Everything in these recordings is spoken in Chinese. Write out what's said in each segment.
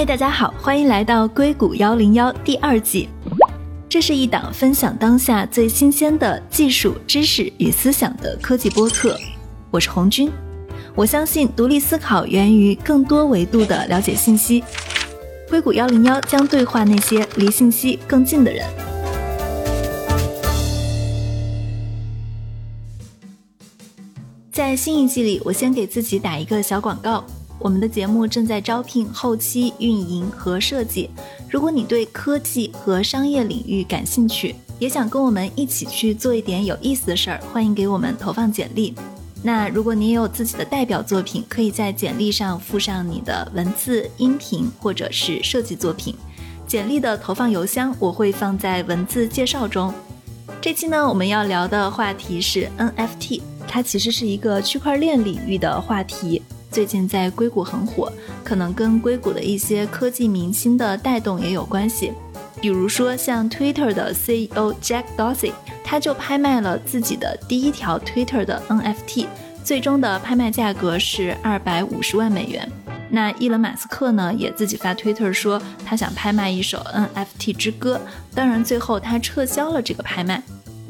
嗨，大家好，欢迎来到硅谷幺零幺第二季。这是一档分享当下最新鲜的技术知识与思想的科技播客。我是红军，我相信独立思考源于更多维度的了解信息。硅谷幺零幺将对话那些离信息更近的人。在新一季里，我先给自己打一个小广告。我们的节目正在招聘后期运营和设计。如果你对科技和商业领域感兴趣，也想跟我们一起去做一点有意思的事儿，欢迎给我们投放简历。那如果你也有自己的代表作品，可以在简历上附上你的文字、音频或者是设计作品。简历的投放邮箱我会放在文字介绍中。这期呢，我们要聊的话题是 NFT，它其实是一个区块链领域的话题。最近在硅谷很火，可能跟硅谷的一些科技明星的带动也有关系。比如说像 Twitter 的 CEO Jack Dorsey，他就拍卖了自己的第一条 Twitter 的 NFT，最终的拍卖价格是二百五十万美元。那伊隆马斯克呢，也自己发 Twitter 说他想拍卖一首 NFT 之歌，当然最后他撤销了这个拍卖。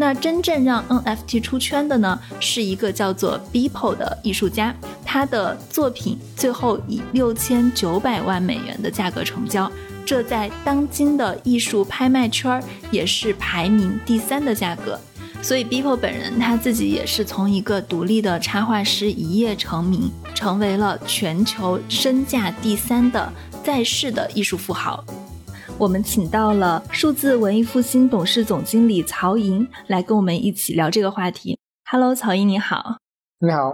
那真正让 NFT 出圈的呢，是一个叫做 Beeple 的艺术家，他的作品最后以六千九百万美元的价格成交，这在当今的艺术拍卖圈也是排名第三的价格。所以 Beeple 本人他自己也是从一个独立的插画师一夜成名，成为了全球身价第三的在世的艺术富豪。我们请到了数字文艺复兴董事总经理曹莹来跟我们一起聊这个话题。Hello，曹莹你好。你好。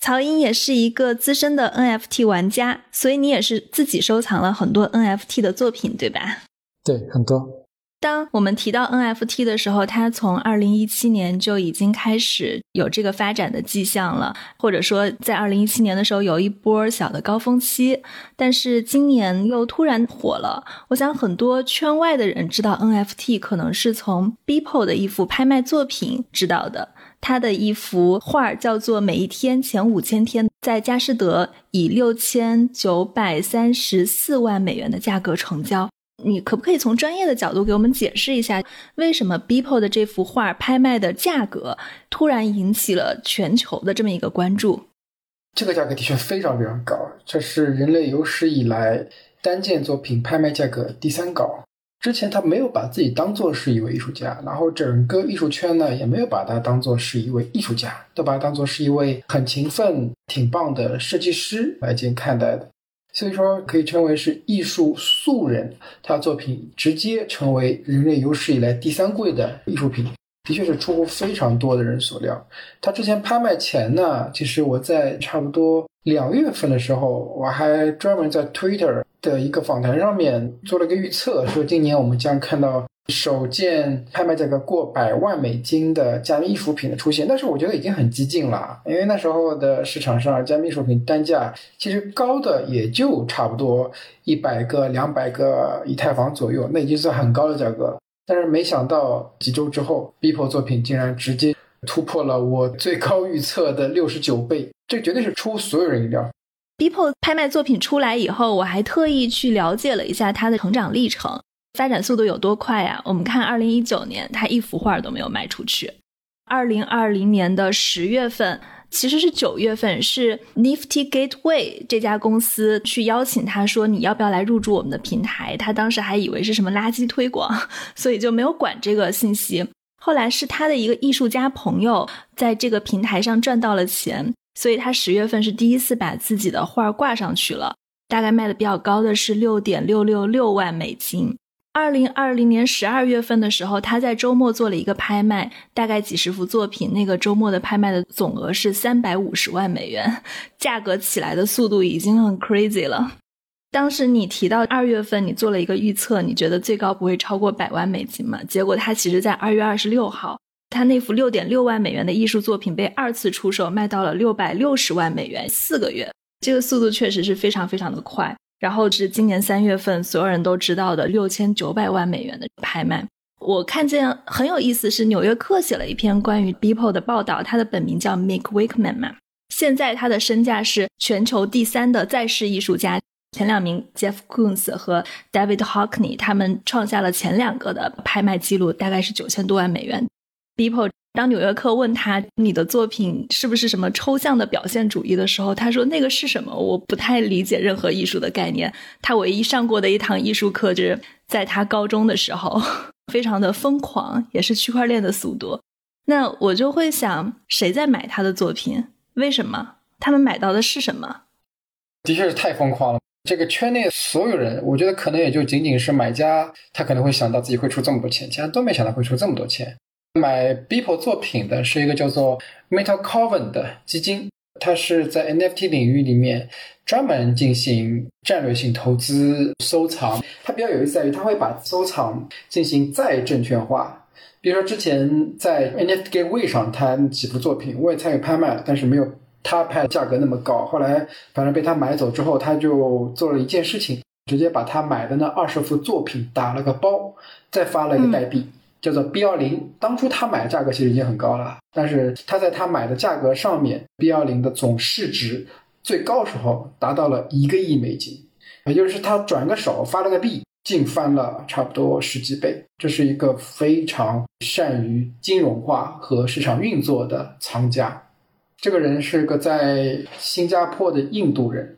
曹莹也是一个资深的 NFT 玩家，所以你也是自己收藏了很多 NFT 的作品，对吧？对，很多。当我们提到 NFT 的时候，它从二零一七年就已经开始有这个发展的迹象了，或者说在二零一七年的时候有一波小的高峰期，但是今年又突然火了。我想很多圈外的人知道 NFT，可能是从 Beeple 的一幅拍卖作品知道的。他的一幅画叫做《每一天前五千天》，在佳士得以六千九百三十四万美元的价格成交。你可不可以从专业的角度给我们解释一下，为什么 Beeple 的这幅画拍卖的价格突然引起了全球的这么一个关注？这个价格的确非常非常高，这是人类有史以来单件作品拍卖价格第三高。之前他没有把自己当做是一位艺术家，然后整个艺术圈呢也没有把他当做是一位艺术家，都把他当做是一位很勤奋、挺棒的设计师来进行看待的。所以说，可以称为是艺术素人，他的作品直接成为人类有史以来第三贵的艺术品，的确是出乎非常多的人所料。他之前拍卖前呢，其实我在差不多两月份的时候，我还专门在 Twitter 的一个访谈上面做了个预测，说今年我们将看到。首件拍卖价格过百万美金的加密艺术品的出现，但是我觉得已经很激进了，因为那时候的市场上加密艺术品单价其实高的也就差不多一百个、两百个以太坊左右，那已经是很高的价格了。但是没想到几周之后，Beeple 作品竟然直接突破了我最高预测的六十九倍，这绝对是出所有人意料。Beeple 拍卖作品出来以后，我还特意去了解了一下它的成长历程。发展速度有多快呀？我们看，二零一九年他一幅画都没有卖出去。二零二零年的十月份，其实是九月份，是 Nifty Gateway 这家公司去邀请他说你要不要来入驻我们的平台？他当时还以为是什么垃圾推广，所以就没有管这个信息。后来是他的一个艺术家朋友在这个平台上赚到了钱，所以他十月份是第一次把自己的画挂上去了，大概卖的比较高的是六点六六六万美金。二零二零年十二月份的时候，他在周末做了一个拍卖，大概几十幅作品。那个周末的拍卖的总额是三百五十万美元，价格起来的速度已经很 crazy 了。当时你提到二月份你做了一个预测，你觉得最高不会超过百万美金嘛？结果他其实在二月二十六号，他那幅六点六万美元的艺术作品被二次出售，卖到了六百六十万美元。四个月，这个速度确实是非常非常的快。然后是今年三月份，所有人都知道的六千九百万美元的拍卖。我看见很有意思，是《纽约客》写了一篇关于 Beeple 的报道。他的本名叫 Mick Wakeman 嘛，现在他的身价是全球第三的在世艺术家。前两名 Jeff Koons 和 David Hockney，他们创下了前两个的拍卖记录，大概是九千多万美元。Beeple 当纽约客问他你的作品是不是什么抽象的表现主义的时候，他说那个是什么？我不太理解任何艺术的概念。他唯一上过的一堂艺术课就是在他高中的时候，非常的疯狂，也是区块链的速度。那我就会想，谁在买他的作品？为什么？他们买到的是什么？的确是太疯狂了。这个圈内所有人，我觉得可能也就仅仅是买家，他可能会想到自己会出这么多钱，其他都没想到会出这么多钱。买 Beeple 作品的是一个叫做 Metal Coven 的基金，它是在 NFT 领域里面专门进行战略性投资收藏。它比较有意思在于，它会把收藏进行再证券化。比如说之前在 NFT Gateway 上，他几幅作品我也参与拍卖了，但是没有。他拍的价格那么高，后来反正被他买走之后，他就做了一件事情，直接把他买的那二十幅作品打了个包，再发了一个代币，叫做 B 幺零。当初他买的价格其实已经很高了，但是他在他买的价格上面，B 幺零的总市值最高时候达到了一个亿美金，也就是他转个手发了个币，净翻了差不多十几倍。这是一个非常善于金融化和市场运作的藏家。这个人是个在新加坡的印度人。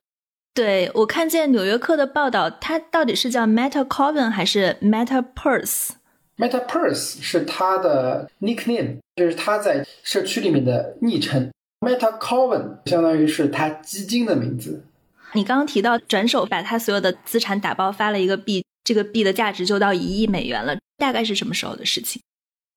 对我看见《纽约客》的报道，他到底是叫 Meta Coven 还是 Meta Purse？Meta Purse 是他的 nickname，就是他在社区里面的昵称。Meta Coven 相当于是他基金的名字。你刚刚提到转手把他所有的资产打包发了一个币，这个币的价值就到一亿美元了，大概是什么时候的事情？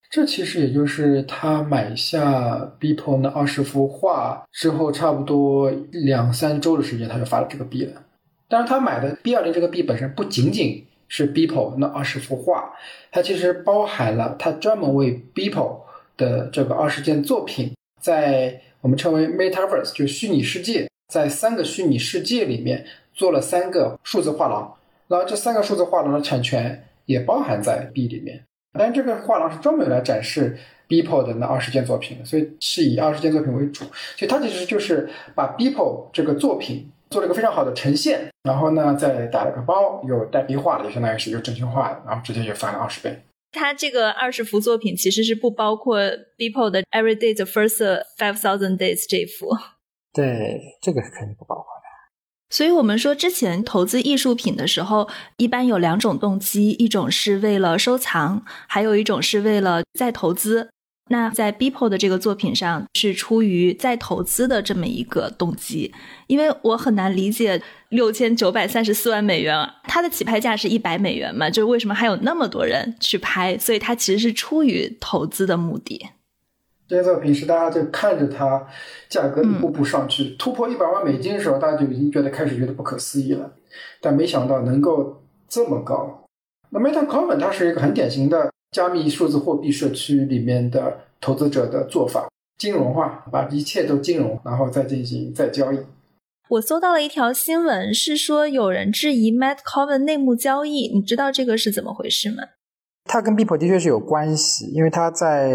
这其实也就是他买下 Beeple 那二十幅画之后，差不多两三周的时间，他就发了这个币了。当然，他买的 B 二零这个币本身不仅仅是 Beeple 那二十幅画，它其实包含了它专门为 Beeple 的这个二十件作品，在我们称为 Metaverse 就虚拟世界，在三个虚拟世界里面做了三个数字画廊，然后这三个数字画廊的产权也包含在币里面。但这个画廊是专门来展示 Beeple 的那二十件作品，所以是以二十件作品为主。所以它其实就是把 Beeple 这个作品做了一个非常好的呈现，然后呢再打了个包，又代币化的，就相当于是有证券化的，然后直接就翻了二十倍。他这个二十幅作品其实是不包括 Beeple 的 Every Day the First Five Thousand Days 这幅。对，这个是肯定不包括的。所以，我们说之前投资艺术品的时候，一般有两种动机：一种是为了收藏，还有一种是为了再投资。那在 Beeple 的这个作品上，是出于再投资的这么一个动机。因为我很难理解六千九百三十四万美元，它的起拍价是一百美元嘛？就是为什么还有那么多人去拍？所以它其实是出于投资的目的。这些作品是大家就看着它价格一步步上去，突破一百万美金的时候，大家就已经觉得开始觉得不可思议了。但没想到能够这么高。那 Meta Coin 它是一个很典型的加密数字货币社区里面的投资者的做法，金融化，把一切都金融，然后再进行再交易。我搜到了一条新闻，是说有人质疑 Meta Coin 内幕交易，你知道这个是怎么回事吗？它跟 Beeple 的确是有关系，因为他在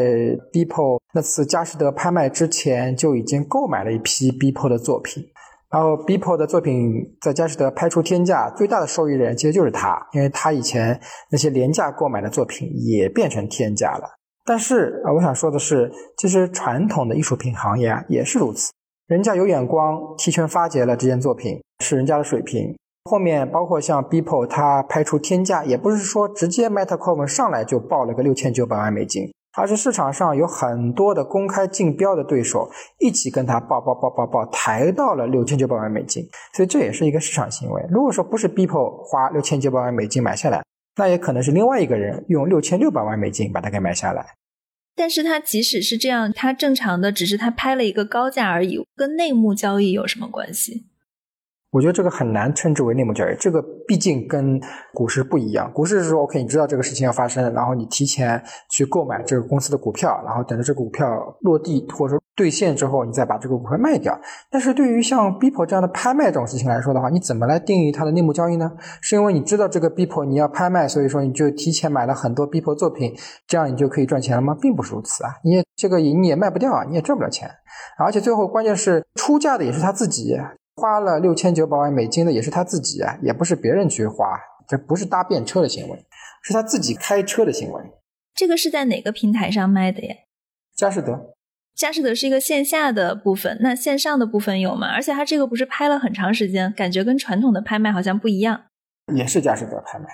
Beeple 那次佳士得拍卖之前就已经购买了一批 Beeple 的作品，然后 Beeple 的作品在佳士得拍出天价，最大的受益人其实就是他，因为他以前那些廉价购买的作品也变成天价了。但是啊，我想说的是，其实传统的艺术品行业啊也是如此，人家有眼光，提前发掘了这件作品是人家的水平。后面包括像 Beeple，它拍出天价，也不是说直接 MetaCoin 上来就报了个六千九百万美金，而是市场上有很多的公开竞标的对手一起跟他报报报报报，抬到了六千九百万美金，所以这也是一个市场行为。如果说不是 Beeple 花六千九百万美金买下来，那也可能是另外一个人用六千六百万美金把它给买下来。但是他即使是这样，他正常的只是他拍了一个高价而已，跟内幕交易有什么关系？我觉得这个很难称之为内幕交易，这个毕竟跟股市不一样。股市是说，OK，你知道这个事情要发生，然后你提前去购买这个公司的股票，然后等着这个股票落地或者说兑现之后，你再把这个股票卖掉。但是对于像 Beeple 这样的拍卖这种事情来说的话，你怎么来定义它的内幕交易呢？是因为你知道这个 Beeple 你要拍卖，所以说你就提前买了很多 Beeple 作品，这样你就可以赚钱了吗？并不是如此啊，你也这个你也卖不掉啊，你也赚不了钱，而且最后关键是出价的也是他自己。花了六千九百万美金的也是他自己啊，也不是别人去花，这不是搭便车的行为，是他自己开车的行为。这个是在哪个平台上卖的呀？佳士得。佳士得是一个线下的部分，那线上的部分有吗？而且它这个不是拍了很长时间，感觉跟传统的拍卖好像不一样。也是佳士得拍卖，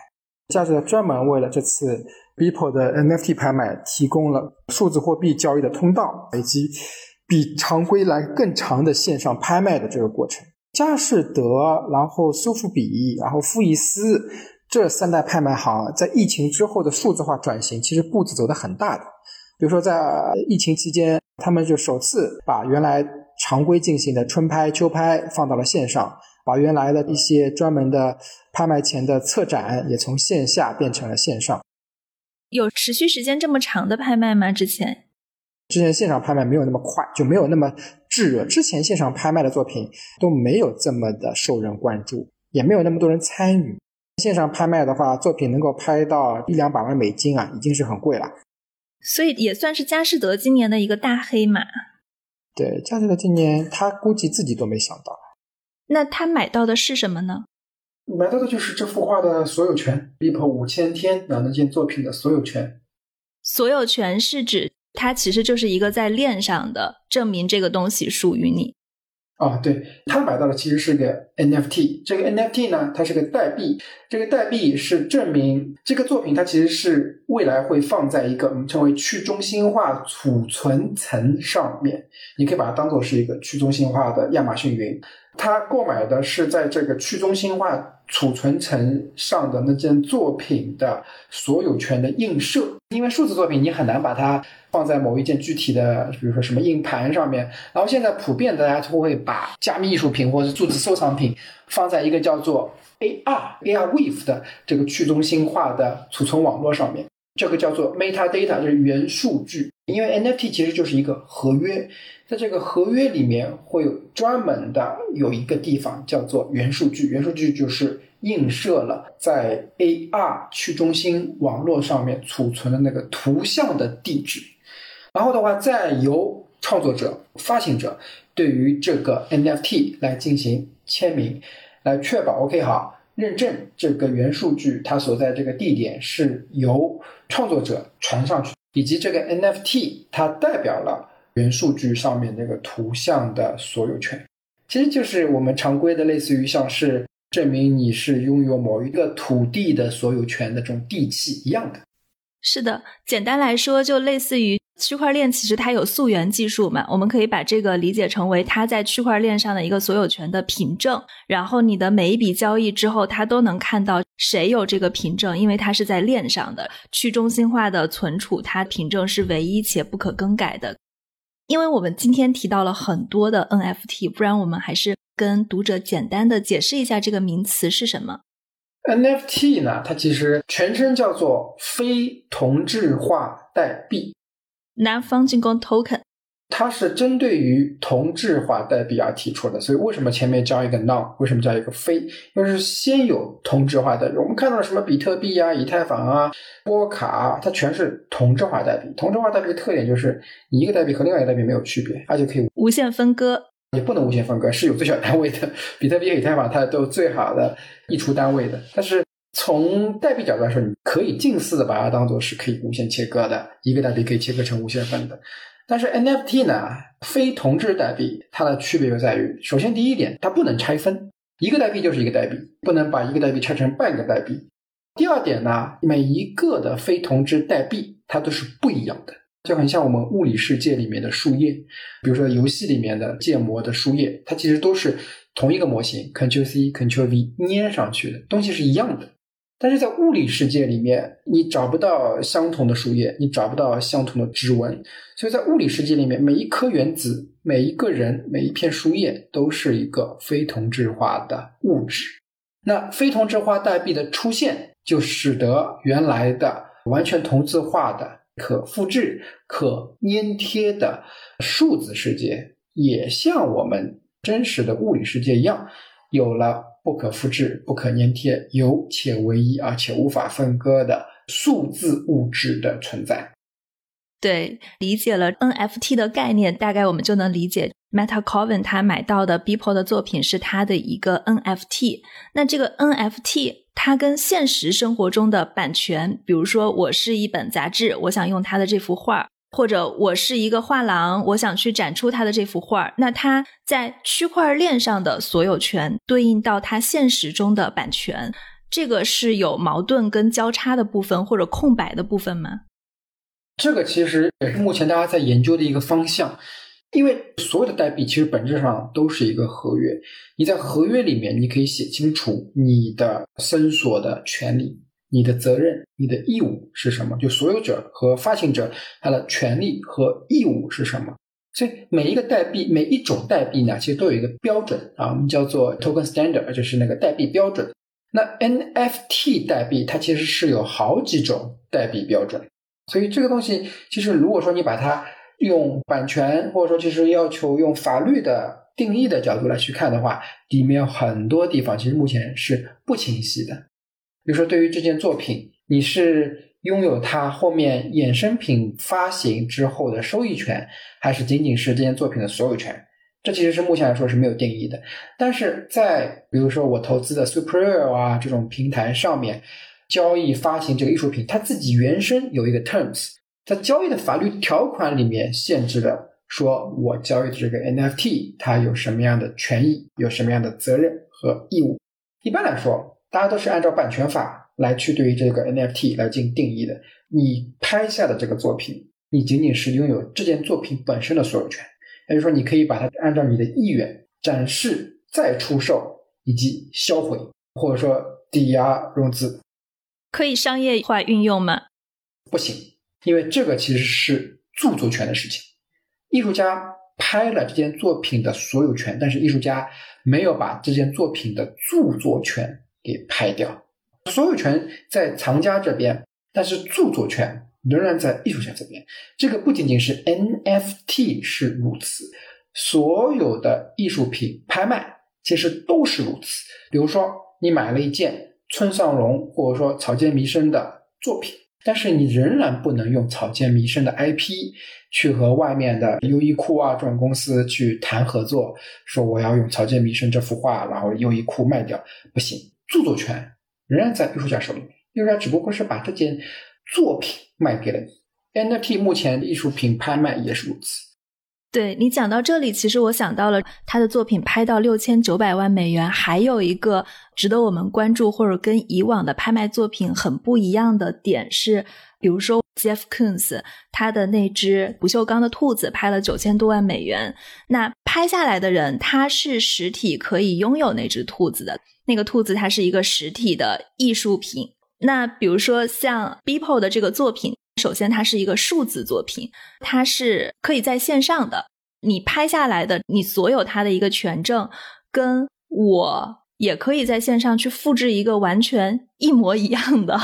佳士得专门为了这次 Beeple 的 NFT 拍卖提供了数字货币交易的通道，以及比常规来更长的线上拍卖的这个过程。佳士得，然后苏富比，然后富艺斯这三大拍卖行在疫情之后的数字化转型，其实步子走得很大的。比如说在疫情期间。他们就首次把原来常规进行的春拍、秋拍放到了线上，把原来的一些专门的拍卖前的策展也从线下变成了线上。有持续时间这么长的拍卖吗？之前？之前线上拍卖没有那么快，就没有那么炙热。之前线上拍卖的作品都没有这么的受人关注，也没有那么多人参与。线上拍卖的话，作品能够拍到一两百万美金啊，已经是很贵了。所以也算是佳士得今年的一个大黑马。对，佳士得今年他估计自己都没想到。那他买到的是什么呢？买到的就是这幅画的所有权，Beeple 五千天那件作品的所有权。所有权是指它其实就是一个在链上的证明，这个东西属于你。啊，对他买到的其实是个 NFT，这个 NFT 呢，它是个代币，这个代币是证明这个作品它其实是未来会放在一个我们称为去中心化储存层上面，你可以把它当做是一个去中心化的亚马逊云。他购买的是在这个去中心化储存层上的那件作品的所有权的映射，因为数字作品你很难把它放在某一件具体的，比如说什么硬盘上面。然后现在普遍大家都会把加密艺术品或者是数字收藏品放在一个叫做 AR ARWave 的这个去中心化的储存网络上面，这个叫做 metadata，就是元数据。因为 NFT 其实就是一个合约。在这个合约里面会有专门的有一个地方叫做元数据，元数据就是映射了在 AR 去中心网络上面储存的那个图像的地址，然后的话再由创作者、发行者对于这个 NFT 来进行签名，来确保 OK 好认证这个元数据它所在这个地点是由创作者传上去，以及这个 NFT 它代表了。元数据上面那个图像的所有权，其实就是我们常规的，类似于像是证明你是拥有某一个土地的所有权的这种地契一样的。是的，简单来说，就类似于区块链，其实它有溯源技术嘛，我们可以把这个理解成为它在区块链上的一个所有权的凭证。然后你的每一笔交易之后，它都能看到谁有这个凭证，因为它是在链上的去中心化的存储，它凭证是唯一且不可更改的。因为我们今天提到了很多的 NFT，不然我们还是跟读者简单的解释一下这个名词是什么。NFT 呢，它其实全称叫做非同质化代币南方进攻 Token）。它是针对于同质化代币而提出的，所以为什么前面加一个 non，为什么加一个非？因为是先有同质化代币。我们看到什么比特币啊、以太坊啊、波卡，它全是同质化代币。同质化代币的特点就是一个代币和另外一个代币没有区别，而且可以无限分割。也不能无限分割，是有最小单位的。比特币和以太坊它都最好的溢出单位的，但是从代币角度来说，你可以近似的把它当做是可以无限切割的，一个代币可以切割成无限份的。但是 NFT 呢，非同质代币，它的区别就在于，首先第一点，它不能拆分，一个代币就是一个代币，不能把一个代币拆成半个代币。第二点呢，每一个的非同质代币，它都是不一样的，就很像我们物理世界里面的树叶，比如说游戏里面的建模的树叶，它其实都是同一个模型，Ctrl C Ctrl V 粘上去的东西是一样的。但是在物理世界里面，你找不到相同的树叶，你找不到相同的指纹，所以在物理世界里面，每一颗原子、每一个人、每一片树叶都是一个非同质化的物质。那非同质化代币的出现，就使得原来的完全同质化的、可复制、可粘贴的数字世界，也像我们真实的物理世界一样，有了。不可复制、不可粘贴、有且唯一而且无法分割的数字物质的存在。对，理解了 NFT 的概念，大概我们就能理解 Meta Coven 他买到的 Beeple 的作品是他的一个 NFT。那这个 NFT 它跟现实生活中的版权，比如说我是一本杂志，我想用它的这幅画，或者我是一个画廊，我想去展出他的这幅画儿，那它在区块链上的所有权对应到它现实中的版权，这个是有矛盾跟交叉的部分或者空白的部分吗？这个其实也是目前大家在研究的一个方向，因为所有的代币其实本质上都是一个合约。你在合约里面，你可以写清楚你的申索的权利、你的责任、你的义务是什么，就所有者和发行者他的权利和义务是什么。所以每一个代币、每一种代币呢，其实都有一个标准啊，我们叫做 token standard，就是那个代币标准。那 NFT 代币它其实是有好几种代币标准。所以这个东西，其实如果说你把它用版权，或者说其实要求用法律的定义的角度来去看的话，里面有很多地方其实目前是不清晰的。比如说，对于这件作品，你是拥有它后面衍生品发行之后的收益权，还是仅仅是这件作品的所有权？这其实是目前来说是没有定义的。但是在比如说我投资的 Superior 啊这种平台上面。交易发行这个艺术品，它自己原生有一个 terms，在交易的法律条款里面限制了，说我交易的这个 NFT 它有什么样的权益，有什么样的责任和义务。一般来说，大家都是按照版权法来去对于这个 NFT 来进行定义的。你拍下的这个作品，你仅仅是拥有这件作品本身的所有权，也就是说，你可以把它按照你的意愿展示、再出售以及销毁，或者说抵押融资。可以商业化运用吗？不行，因为这个其实是著作权的事情。艺术家拍了这件作品的所有权，但是艺术家没有把这件作品的著作权给拍掉。所有权在藏家这边，但是著作权仍然在艺术家这边。这个不仅仅是 NFT 是如此，所有的艺术品拍卖其实都是如此。比如说，你买了一件。村上隆或者说草间弥生的作品，但是你仍然不能用草间弥生的 IP 去和外面的优衣库啊这种公司去谈合作，说我要用草间弥生这幅画，然后优衣库卖掉，不行，著作权仍然在艺术家手里，艺术家只不过是把这件作品卖给了你。NFT 目前艺术品拍卖也是如此。对你讲到这里，其实我想到了他的作品拍到六千九百万美元，还有一个值得我们关注或者跟以往的拍卖作品很不一样的点是，比如说 Jeff Koons 他的那只不锈钢的兔子拍了九千多万美元，那拍下来的人他是实体可以拥有那只兔子的，那个兔子它是一个实体的艺术品。那比如说像 Beeple 的这个作品。首先，它是一个数字作品，它是可以在线上的。你拍下来的，你所有它的一个权证，跟我也可以在线上去复制一个完全一模一样的。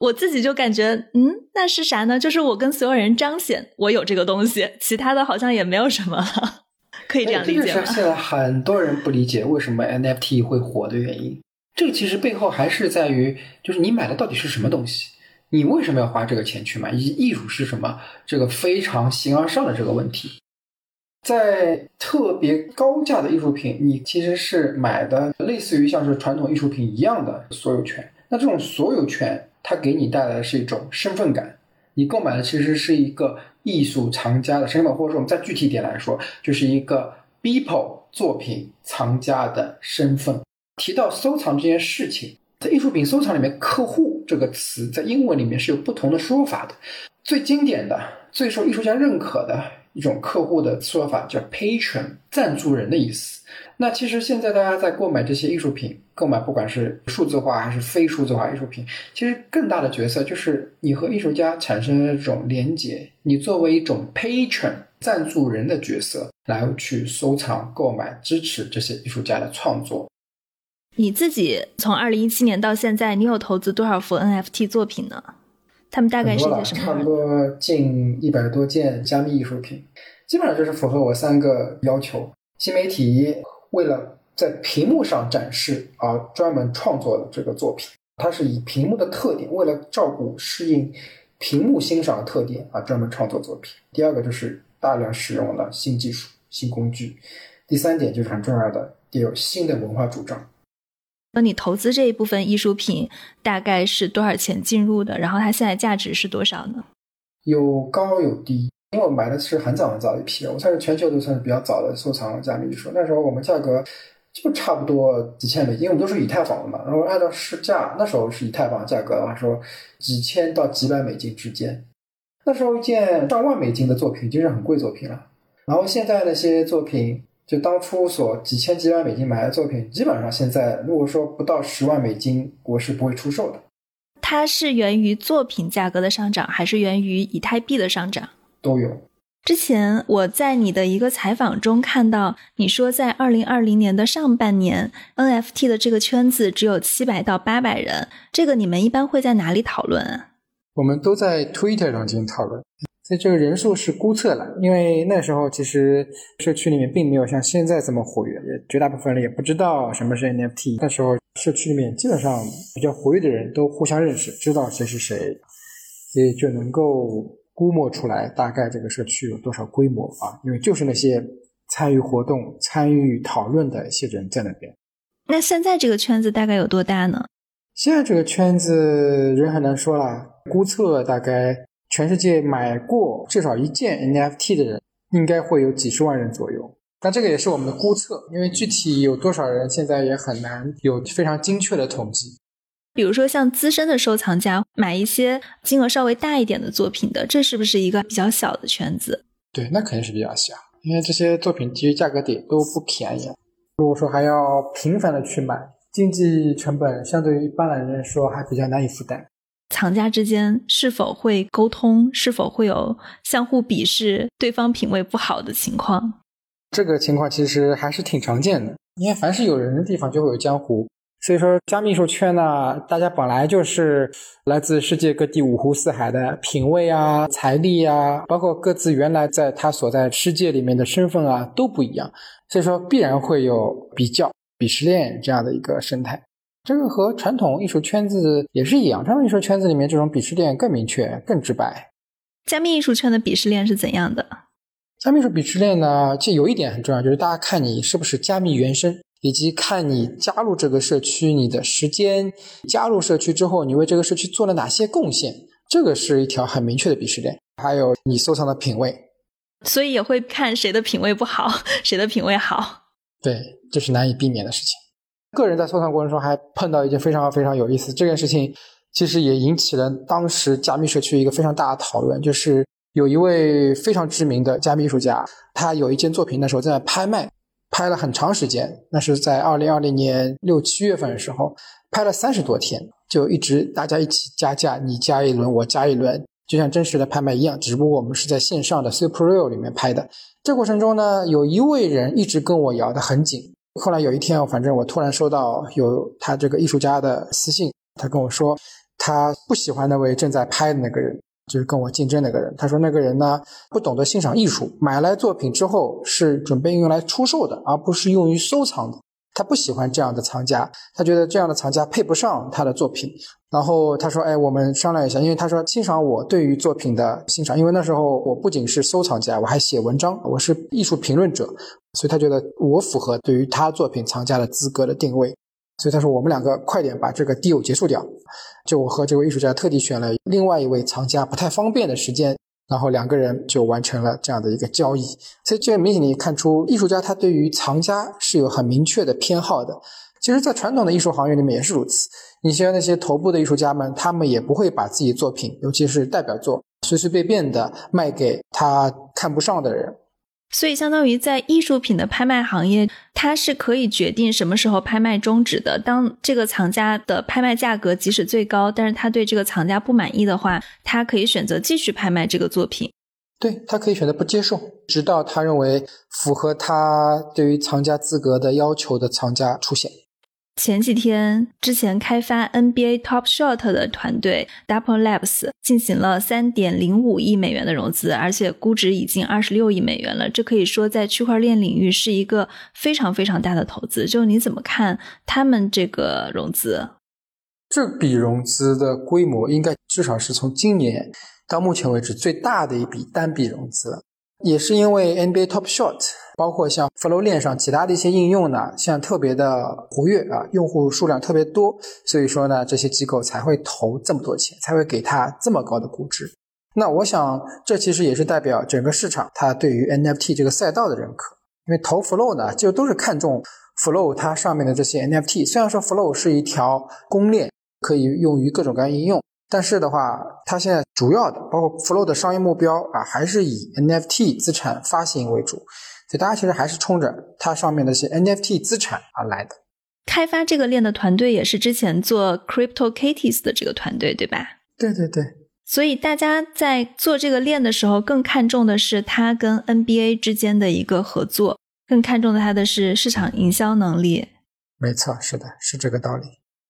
我自己就感觉，嗯，那是啥呢？就是我跟所有人彰显我有这个东西，其他的好像也没有什么了。可以这样理解吗？这个是现在很多人不理解为什么 NFT 会火的原因。这个其实背后还是在于，就是你买的到底是什么东西。你为什么要花这个钱去买？以及艺术是什么？这个非常形而上的这个问题，在特别高价的艺术品，你其实是买的类似于像是传统艺术品一样的所有权。那这种所有权，它给你带来的是一种身份感。你购买的其实是一个艺术藏家的身份，或者说我们再具体点来说，就是一个 people 作品藏家的身份。提到收藏这件事情。在艺术品收藏里面，“客户”这个词在英文里面是有不同的说法的。最经典的、最受艺术家认可的一种客户的说法叫 “patron”，赞助人的意思。那其实现在大家在购买这些艺术品，购买不管是数字化还是非数字化艺术品，其实更大的角色就是你和艺术家产生了这种连接，你作为一种 patron 赞助人的角色来去收藏、购买、支持这些艺术家的创作。你自己从二零一七年到现在，你有投资多少幅 NFT 作品呢？他们大概是一些什么？差不多近一百多件加密艺术品，基本上就是符合我三个要求：新媒体为了在屏幕上展示而专门创作的这个作品，它是以屏幕的特点，为了照顾适应屏幕欣赏的特点而，专门创作作品。第二个就是大量使用了新技术、新工具。第三点就是很重要的，也有新的文化主张。那你投资这一部分艺术品大概是多少钱进入的？然后它现在价值是多少呢？有高有低，因为我买的是很早很早一批，我算是全球都算是比较早的收藏加密艺术。那时候我们价格就差不多几千美金，我们都是以太坊的嘛。然后按照市价，那时候是以太坊价格的话，说几千到几百美金之间。那时候一件上万美金的作品就是很贵作品了。然后现在那些作品。就当初所几千几百美金买的作品，基本上现在如果说不到十万美金，我是不会出售的。它是源于作品价格的上涨，还是源于以太币的上涨？都有。之前我在你的一个采访中看到，你说在二零二零年的上半年，NFT 的这个圈子只有七百到八百人。这个你们一般会在哪里讨论？啊我们都在 Twitter 上进行讨论。所以这个人数是估测了，因为那时候其实社区里面并没有像现在这么活跃，也绝大部分人也不知道什么是 NFT。那时候社区里面基本上比较活跃的人都互相认识，知道谁是谁，所以就能够估摸出来大概这个社区有多少规模啊。因为就是那些参与活动、参与讨论的一些人在那边。那现在这个圈子大概有多大呢？现在这个圈子人很难说了，估测大概。全世界买过至少一件 NFT 的人应该会有几十万人左右，但这个也是我们的估测，因为具体有多少人现在也很难有非常精确的统计。比如说像资深的收藏家买一些金额稍微大一点的作品的，这是不是一个比较小的圈子？对，那肯定是比较小，因为这些作品其实价格点都不便宜。如果说还要频繁的去买，经济成本相对于一般的人来说还比较难以负担。藏家之间是否会沟通？是否会有相互鄙视对方品味不好的情况？这个情况其实还是挺常见的。因为凡是有人的地方，就会有江湖。所以说，加密艺术圈呢，大家本来就是来自世界各地五湖四海的品味啊、财力啊，包括各自原来在他所在世界里面的身份啊，都不一样。所以说，必然会有比较、鄙视链这样的一个生态。这个和传统艺术圈子也是一样，传统艺术圈子里面这种鄙视链更明确、更直白。加密艺术圈的鄙视链是怎样的？加密艺术鄙视链呢，其实有一点很重要，就是大家看你是不是加密原生，以及看你加入这个社区你的时间，加入社区之后你为这个社区做了哪些贡献，这个是一条很明确的鄙视链。还有你收藏的品味，所以也会看谁的品味不好，谁的品味好。对，这是难以避免的事情。个人在收藏过程中还碰到一件非常非常有意思，这件事情其实也引起了当时加密社区一个非常大的讨论，就是有一位非常知名的加密艺术家，他有一件作品那时候在拍卖，拍了很长时间，那是在二零二零年六七月份的时候，拍了三十多天，就一直大家一起加价，你加一轮我加一轮，就像真实的拍卖一样，只不过我们是在线上的 Super Real 里面拍的。这过程中呢，有一位人一直跟我摇得很紧。后来有一天，反正我突然收到有他这个艺术家的私信，他跟我说，他不喜欢那位正在拍的那个人，就是跟我竞争那个人。他说那个人呢，不懂得欣赏艺术，买来作品之后是准备用来出售的，而不是用于收藏的。他不喜欢这样的藏家，他觉得这样的藏家配不上他的作品。然后他说：“哎，我们商量一下，因为他说欣赏我对于作品的欣赏，因为那时候我不仅是收藏家，我还写文章，我是艺术评论者，所以他觉得我符合对于他作品藏家的资格的定位。所以他说我们两个快点把这个 deal 结束掉。就我和这位艺术家特地选了另外一位藏家不太方便的时间。”然后两个人就完成了这样的一个交易，所以这明显的看出艺术家他对于藏家是有很明确的偏好的。其实，在传统的艺术行业里面也是如此。你像那些头部的艺术家们，他们也不会把自己作品，尤其是代表作，随随便便的卖给他看不上的人。所以，相当于在艺术品的拍卖行业，它是可以决定什么时候拍卖终止的。当这个藏家的拍卖价格即使最高，但是他对这个藏家不满意的话，他可以选择继续拍卖这个作品。对他可以选择不接受，直到他认为符合他对于藏家资格的要求的藏家出现。前几天，之前开发 NBA Top Shot 的团队 Dapper Labs 进行了三点零五亿美元的融资，而且估值已经二十六亿美元了。这可以说在区块链领域是一个非常非常大的投资。就你怎么看他们这个融资？这笔融资的规模应该至少是从今年到目前为止最大的一笔单笔融资了。也是因为 NBA Top Shot，包括像 Flow 链上其他的一些应用呢，像特别的活跃啊，用户数量特别多，所以说呢，这些机构才会投这么多钱，才会给它这么高的估值。那我想，这其实也是代表整个市场它对于 NFT 这个赛道的认可。因为投 Flow 呢，就都是看重 Flow 它上面的这些 NFT。虽然说 Flow 是一条公链，可以用于各种各样应用，但是的话，它现在主要的包括 Flow 的商业目标啊，还是以 NFT 资产发行为主。所以大家其实还是冲着它上面的一些 NFT 资产而来的。开发这个链的团队也是之前做 Crypto Kitties 的这个团队，对吧？对对对。所以大家在做这个链的时候，更看重的是它跟 NBA 之间的一个合作，更看重的它的是市场营销能力。没错，是的，是这个道理。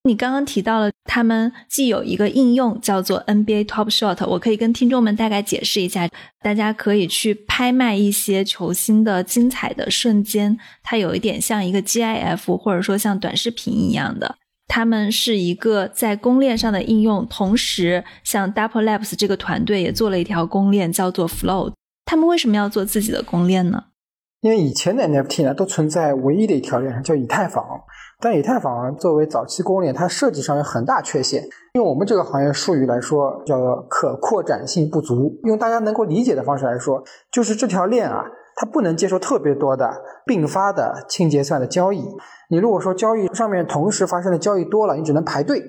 你刚刚提到了，他们既有一个应用叫做 NBA Top Shot，我可以跟听众们大概解释一下，大家可以去拍卖一些球星的精彩的瞬间，它有一点像一个 GIF，或者说像短视频一样的。他们是一个在公链上的应用，同时像 Dapper Labs 这个团队也做了一条公链，叫做 Flow。他们为什么要做自己的公链呢？因为以前的 NFT 呢，都存在唯一的一条链，叫以太坊。但以太坊作为早期公链，它设计上有很大缺陷。用我们这个行业术语来说，叫做可扩展性不足。用大家能够理解的方式来说，就是这条链啊，它不能接受特别多的并发的清结算的交易。你如果说交易上面同时发生的交易多了，你只能排队。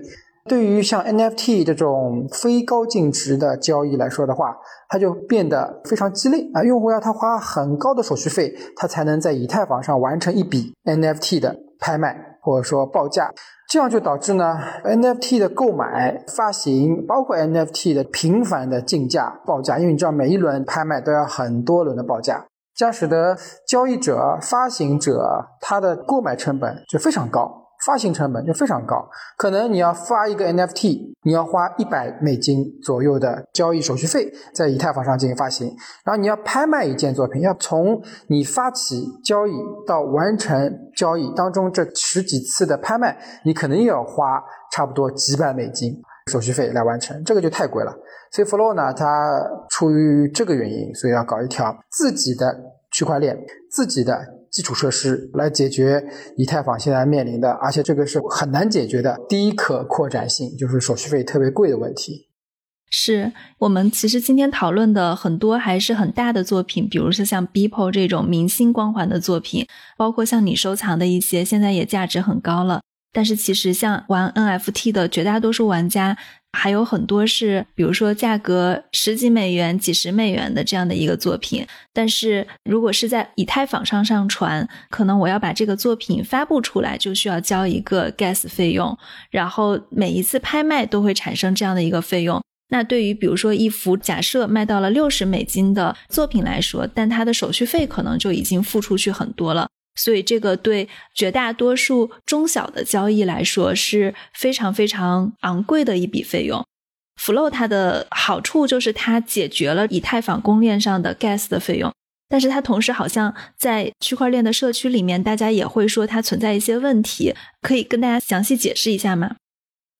对于像 NFT 这种非高净值的交易来说的话，它就变得非常鸡肋啊！用户要他花很高的手续费，他才能在以太坊上完成一笔 NFT 的拍卖或者说报价，这样就导致呢 NFT 的购买、发行，包括 NFT 的频繁的竞价报价，因为你知道每一轮拍卖都要很多轮的报价，这样使得交易者、发行者他的购买成本就非常高。发行成本就非常高，可能你要发一个 NFT，你要花一百美金左右的交易手续费，在以太坊上进行发行。然后你要拍卖一件作品，要从你发起交易到完成交易当中这十几次的拍卖，你可能又要花差不多几百美金手续费来完成，这个就太贵了。所以 Flow 呢，它出于这个原因，所以要搞一条自己的区块链，自己的。基础设施来解决以太坊现在面临的，而且这个是很难解决的低可扩展性，就是手续费特别贵的问题。是我们其实今天讨论的很多还是很大的作品，比如说像 Beeple 这种明星光环的作品，包括像你收藏的一些，现在也价值很高了。但是其实像玩 NFT 的绝大多数玩家。还有很多是，比如说价格十几美元、几十美元的这样的一个作品，但是如果是在以太坊上上传，可能我要把这个作品发布出来，就需要交一个 gas 费用，然后每一次拍卖都会产生这样的一个费用。那对于比如说一幅假设卖到了六十美金的作品来说，但它的手续费可能就已经付出去很多了。所以，这个对绝大多数中小的交易来说是非常非常昂贵的一笔费用。Flow 它的好处就是它解决了以太坊公链上的 gas 的费用，但是它同时好像在区块链的社区里面，大家也会说它存在一些问题，可以跟大家详细解释一下吗？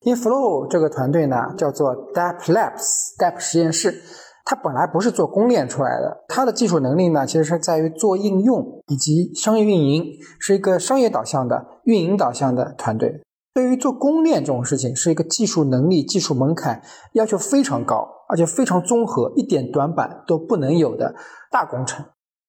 因为 Flow 这个团队呢，叫做 Dap Labs，Dap 实验室。它本来不是做公链出来的，它的技术能力呢，其实是在于做应用以及商业运营，是一个商业导向的、运营导向的团队。对于做公链这种事情，是一个技术能力、技术门槛要求非常高，而且非常综合，一点短板都不能有的大工程。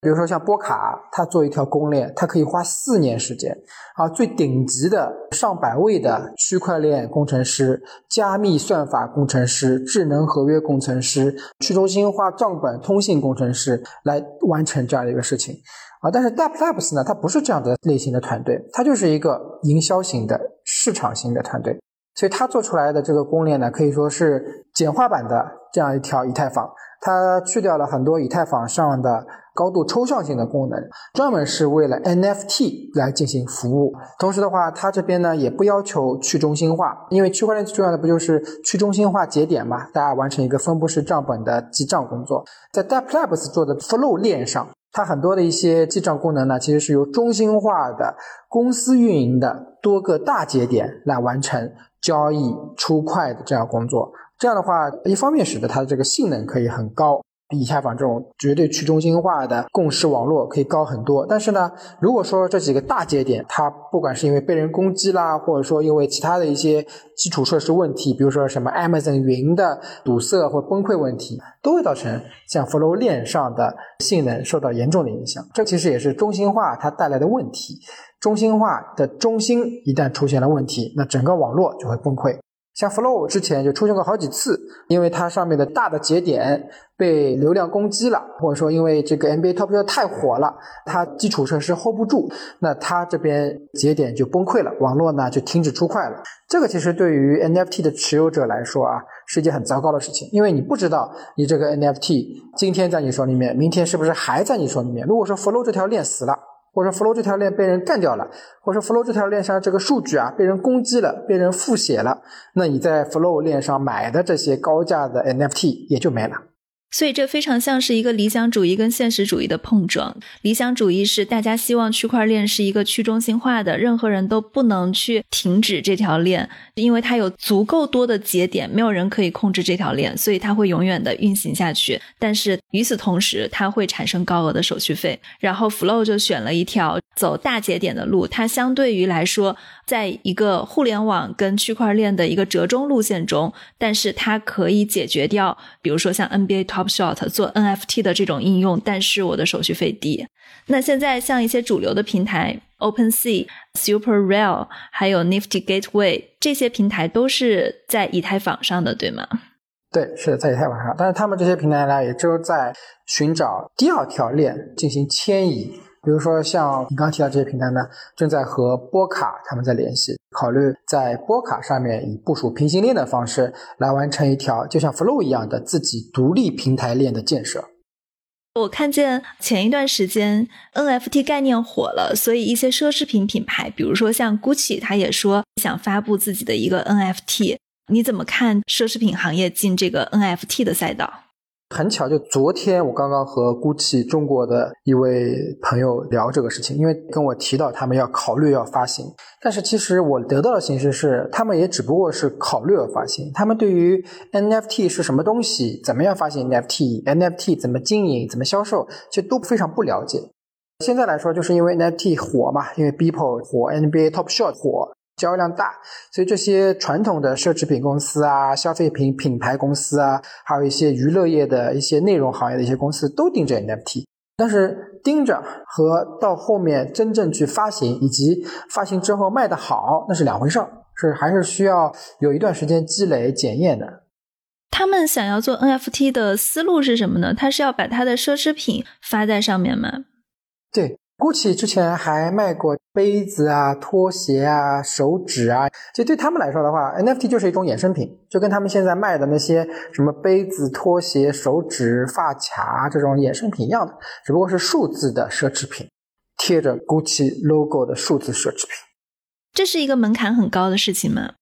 比如说像波卡，它做一条公链，它可以花四年时间。啊，最顶级的上百位的区块链工程师、加密算法工程师、智能合约工程师、去中心化账本通信工程师来完成这样的一个事情。啊，但是 d a p Labs 呢，它不是这样的类型的团队，它就是一个营销型的市场型的团队。所以它做出来的这个公链呢，可以说是简化版的这样一条以太坊。它去掉了很多以太坊上的高度抽象性的功能，专门是为了 NFT 来进行服务。同时的话，它这边呢也不要求去中心化，因为区块链最重要的不就是去中心化节点嘛？大家完成一个分布式账本的记账工作。在 Daplabs 做的 Flow 链上，它很多的一些记账功能呢，其实是由中心化的公司运营的多个大节点来完成。交易、出块的这样工作。这样的话，一方面使得它的这个性能可以很高。比以太坊这种绝对去中心化的共识网络可以高很多，但是呢，如果说这几个大节点，它不管是因为被人攻击啦，或者说因为其他的一些基础设施问题，比如说什么 Amazon 云的堵塞或崩溃问题，都会造成像 Flow 链上的性能受到严重的影响。这其实也是中心化它带来的问题。中心化的中心一旦出现了问题，那整个网络就会崩溃。像 Flow 之前就出现过好几次，因为它上面的大的节点被流量攻击了，或者说因为这个 NBA Top Shot 太火了，它基础设施 hold 不住，那它这边节点就崩溃了，网络呢就停止出块了。这个其实对于 NFT 的持有者来说啊，是一件很糟糕的事情，因为你不知道你这个 NFT 今天在你手里面，明天是不是还在你手里面。如果说 Flow 这条链死了，或者 Flow 这条链被人干掉了，或者说 Flow 这条链上这个数据啊被人攻击了，被人复写了，那你在 Flow 链上买的这些高价的 NFT 也就没了。所以这非常像是一个理想主义跟现实主义的碰撞。理想主义是大家希望区块链是一个去中心化的，任何人都不能去停止这条链，因为它有足够多的节点，没有人可以控制这条链，所以它会永远的运行下去。但是与此同时，它会产生高额的手续费。然后 Flow 就选了一条走大节点的路，它相对于来说，在一个互联网跟区块链的一个折中路线中，但是它可以解决掉，比如说像 NBA。Top Shot 做 NFT 的这种应用，但是我的手续费低。那现在像一些主流的平台，OpenSea、Super Real，还有 Nifty Gateway 这些平台都是在以太坊上的，对吗？对，是在以太坊上，但是他们这些平台呢，也就是在寻找第二条链进行迁移。比如说，像你刚提到这些平台呢，正在和波卡他们在联系，考虑在波卡上面以部署平行链的方式来完成一条就像 Flow 一样的自己独立平台链的建设。我看见前一段时间 NFT 概念火了，所以一些奢侈品品牌，比如说像 Gucci，他也说想发布自己的一个 NFT。你怎么看奢侈品行业进这个 NFT 的赛道？很巧，就昨天我刚刚和 GUCCI 中国的一位朋友聊这个事情，因为跟我提到他们要考虑要发行，但是其实我得到的信息是，他们也只不过是考虑要发行，他们对于 NFT 是什么东西，怎么样发行 NFT，NFT 怎么经营，怎么销售，其实都非常不了解。现在来说，就是因为 NFT 火嘛，因为 Beeple 火，NBA Top Shot 火。交易量大，所以这些传统的奢侈品公司啊、消费品品牌公司啊，还有一些娱乐业的一些内容行业的一些公司都盯着 NFT。但是盯着和到后面真正去发行，以及发行之后卖的好，那是两回事儿，是还是需要有一段时间积累检验的。他们想要做 NFT 的思路是什么呢？他是要把他的奢侈品发在上面吗？对。GUCCI 之前还卖过杯子啊、拖鞋啊、手指啊，其实对他们来说的话，NFT 就是一种衍生品，就跟他们现在卖的那些什么杯子、拖鞋、手指、发卡这种衍生品一样的，只不过是数字的奢侈品，贴着 GUCCI logo 的数字奢侈品。这是一个门槛很高的事情吗？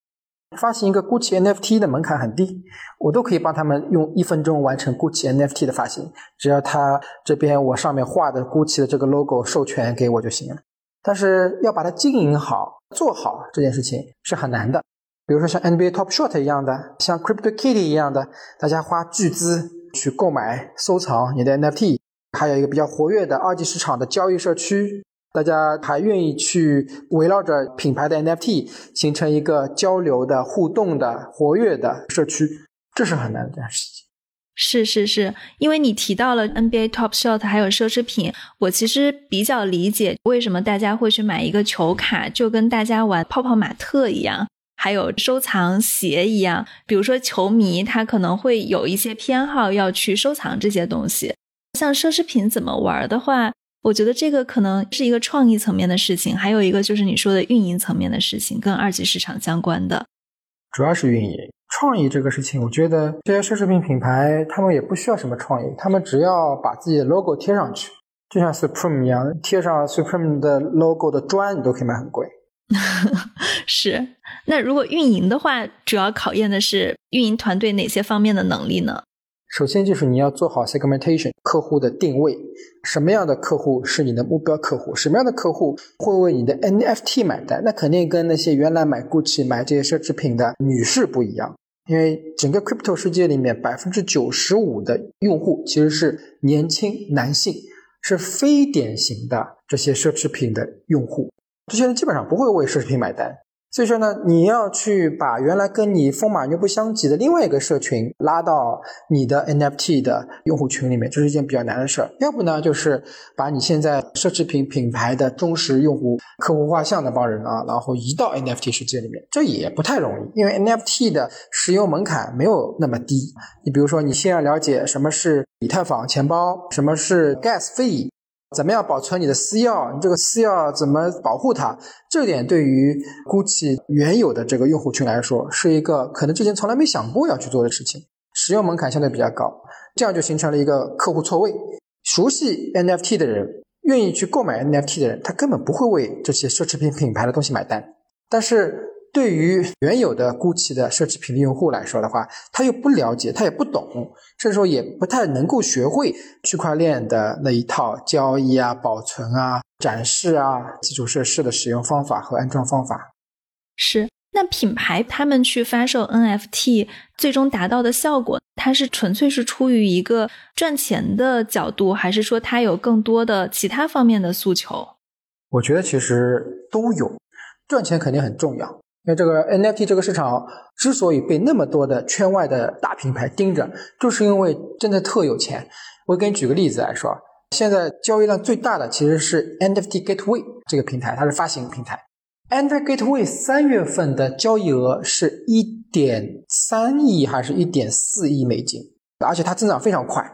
发行一个 Gucci NFT 的门槛很低，我都可以帮他们用一分钟完成 Gucci NFT 的发行，只要他这边我上面画的 Gucci 的这个 logo 授权给我就行了。但是要把它经营好、做好这件事情是很难的。比如说像 NBA Top Shot 一样的，像 Crypto Kitty 一样的，大家花巨资去购买、收藏你的 NFT，还有一个比较活跃的二级市场的交易社区。大家还愿意去围绕着品牌的 NFT 形成一个交流的、互动的、活跃的社区，这是很难的一件事情。是是是，因为你提到了 NBA Top Shot 还有奢侈品，我其实比较理解为什么大家会去买一个球卡，就跟大家玩泡泡玛特一样，还有收藏鞋一样。比如说球迷他可能会有一些偏好要去收藏这些东西，像奢侈品怎么玩的话。我觉得这个可能是一个创意层面的事情，还有一个就是你说的运营层面的事情，跟二级市场相关的。主要是运营，创意这个事情，我觉得这些奢侈品品牌他们也不需要什么创意，他们只要把自己的 logo 贴上去，就像 Supreme 一样，贴上 Supreme 的 logo 的砖，你都可以卖很贵。是。那如果运营的话，主要考验的是运营团队哪些方面的能力呢？首先就是你要做好 segmentation 客户的定位，什么样的客户是你的目标客户，什么样的客户会为你的 NFT 买单，那肯定跟那些原来买 GUCCI 买这些奢侈品的女士不一样，因为整个 crypto 世界里面百分之九十五的用户其实是年轻男性，是非典型的这些奢侈品的用户，这些人基本上不会为奢侈品买单。所以说呢，你要去把原来跟你风马牛不相及的另外一个社群拉到你的 NFT 的用户群里面，这是一件比较难的事儿。要不呢，就是把你现在奢侈品品牌的忠实用户客户画像那帮人啊，然后移到 NFT 世界里面，这也不太容易，因为 NFT 的使用门槛没有那么低。你比如说，你先要了解什么是以太坊钱包，什么是 Gas Fee。怎么样保存你的私钥？你这个私钥怎么保护它？这点对于 GUCCI 原有的这个用户群来说，是一个可能之前从来没想过要去做的事情，使用门槛相对比较高，这样就形成了一个客户错位。熟悉 NFT 的人，愿意去购买 NFT 的人，他根本不会为这些奢侈品品牌的东西买单，但是。对于原有的 GUCCI 的奢侈品的用户来说的话，他又不了解，他也不懂，甚至说也不太能够学会区块链的那一套交易啊、保存啊、展示啊、基础设施的使用方法和安装方法。是，那品牌他们去发售 NFT，最终达到的效果，它是纯粹是出于一个赚钱的角度，还是说它有更多的其他方面的诉求？我觉得其实都有，赚钱肯定很重要。因为这个 NFT 这个市场之所以被那么多的圈外的大品牌盯着，就是因为真的特有钱。我给你举个例子来说，现在交易量最大的其实是 NFT Gateway 这个平台，它是发行平台。NFT Gateway 三月份的交易额是一点三亿还是一点四亿美金，而且它增长非常快。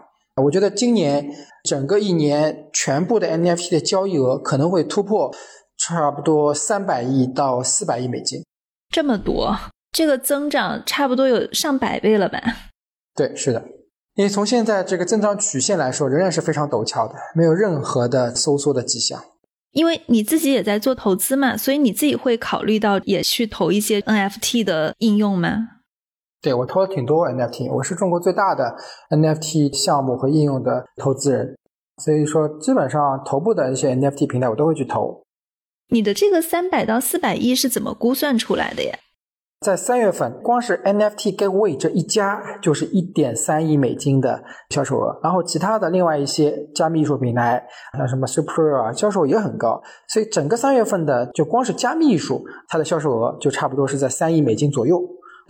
我觉得今年整个一年全部的 NFT 的交易额可能会突破差不多三百亿到四百亿美金。这么多，这个增长差不多有上百倍了吧？对，是的。因为从现在这个增长曲线来说，仍然是非常陡峭的，没有任何的收缩的迹象。因为你自己也在做投资嘛，所以你自己会考虑到也去投一些 NFT 的应用吗？对，我投了挺多 NFT，我是中国最大的 NFT 项目和应用的投资人，所以说基本上头部的一些 NFT 平台我都会去投。你的这个三百到四百亿是怎么估算出来的呀？在三月份，光是 NFT Gateway 这一家就是一点三亿美金的销售额，然后其他的另外一些加密艺术品牌，像什么 Super 啊，销售也很高。所以整个三月份的，就光是加密艺术，它的销售额就差不多是在三亿美金左右。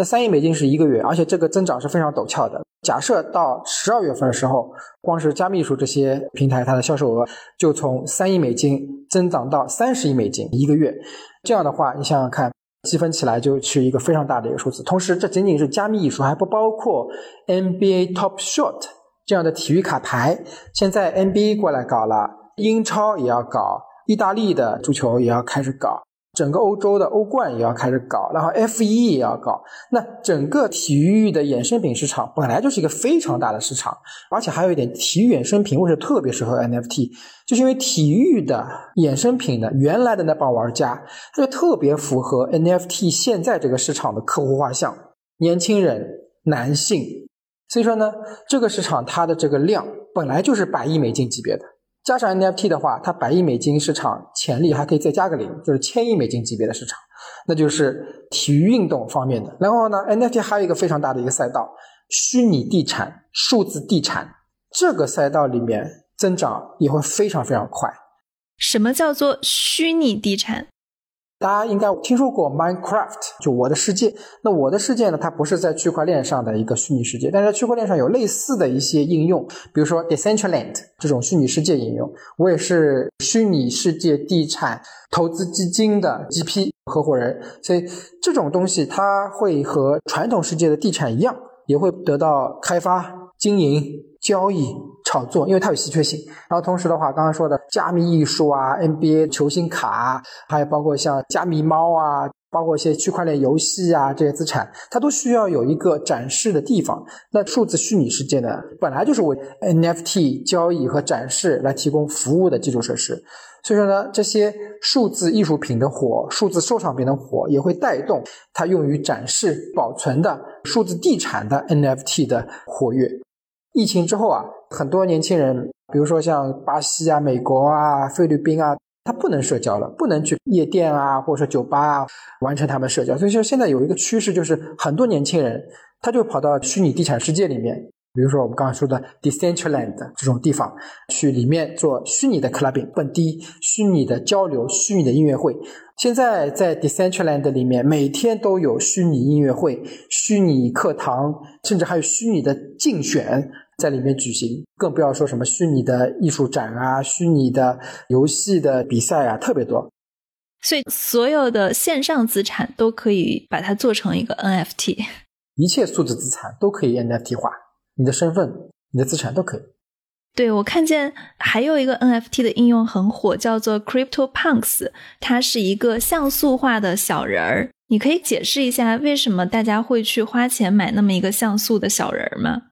那三亿美金是一个月，而且这个增长是非常陡峭的。假设到十二月份的时候，光是加密艺术这些平台，它的销售额就从三亿美金增长到三十亿美金一个月。这样的话，你想想看，积分起来就是一个非常大的一个数字。同时，这仅仅是加密艺术，还不包括 NBA Top Shot 这样的体育卡牌。现在 NBA 过来搞了，英超也要搞，意大利的足球也要开始搞。整个欧洲的欧冠也要开始搞，然后 F 一也要搞。那整个体育的衍生品市场本来就是一个非常大的市场，而且还有一点，体育衍生品为什么特别适合 NFT？就是因为体育的衍生品的原来的那帮玩家，他就特别符合 NFT 现在这个市场的客户画像，年轻人、男性。所以说呢，这个市场它的这个量本来就是百亿美金级别的。加上 NFT 的话，它百亿美金市场潜力还可以再加个零，就是千亿美金级别的市场，那就是体育运动方面的。然后呢，NFT 还有一个非常大的一个赛道，虚拟地产、数字地产这个赛道里面增长也会非常非常快。什么叫做虚拟地产？大家应该听说过 Minecraft，就我的世界。那我的世界呢？它不是在区块链上的一个虚拟世界，但是区块链上有类似的一些应用，比如说 Decentraland 这种虚拟世界应用。我也是虚拟世界地产投资基金的 GP 合伙人，所以这种东西它会和传统世界的地产一样，也会得到开发、经营、交易。炒作，因为它有稀缺性。然后同时的话，刚刚说的加密艺术啊，NBA 球星卡，还有包括像加密猫啊，包括一些区块链游戏啊这些资产，它都需要有一个展示的地方。那数字虚拟世界呢，本来就是为 NFT 交易和展示来提供服务的基础设施。所以说呢，这些数字艺术品的火，数字收藏品的火，也会带动它用于展示、保存的数字地产的 NFT 的活跃。疫情之后啊，很多年轻人，比如说像巴西啊、美国啊、菲律宾啊，他不能社交了，不能去夜店啊，或者说酒吧啊，完成他们社交。所以说现在有一个趋势，就是很多年轻人他就跑到虚拟地产世界里面，比如说我们刚刚说的 Decentraland 这种地方，去里面做虚拟的 clubbing、蹦迪、虚拟的交流、虚拟的音乐会。现在在 Decentraland 里面，每天都有虚拟音乐会、虚拟课堂，甚至还有虚拟的竞选在里面举行。更不要说什么虚拟的艺术展啊、虚拟的游戏的比赛啊，特别多。所以，所有的线上资产都可以把它做成一个 NFT。一切数字资产都可以 NFT 化，你的身份、你的资产都可以。对，我看见还有一个 NFT 的应用很火，叫做 Crypto Punks，它是一个像素化的小人儿。你可以解释一下为什么大家会去花钱买那么一个像素的小人儿吗？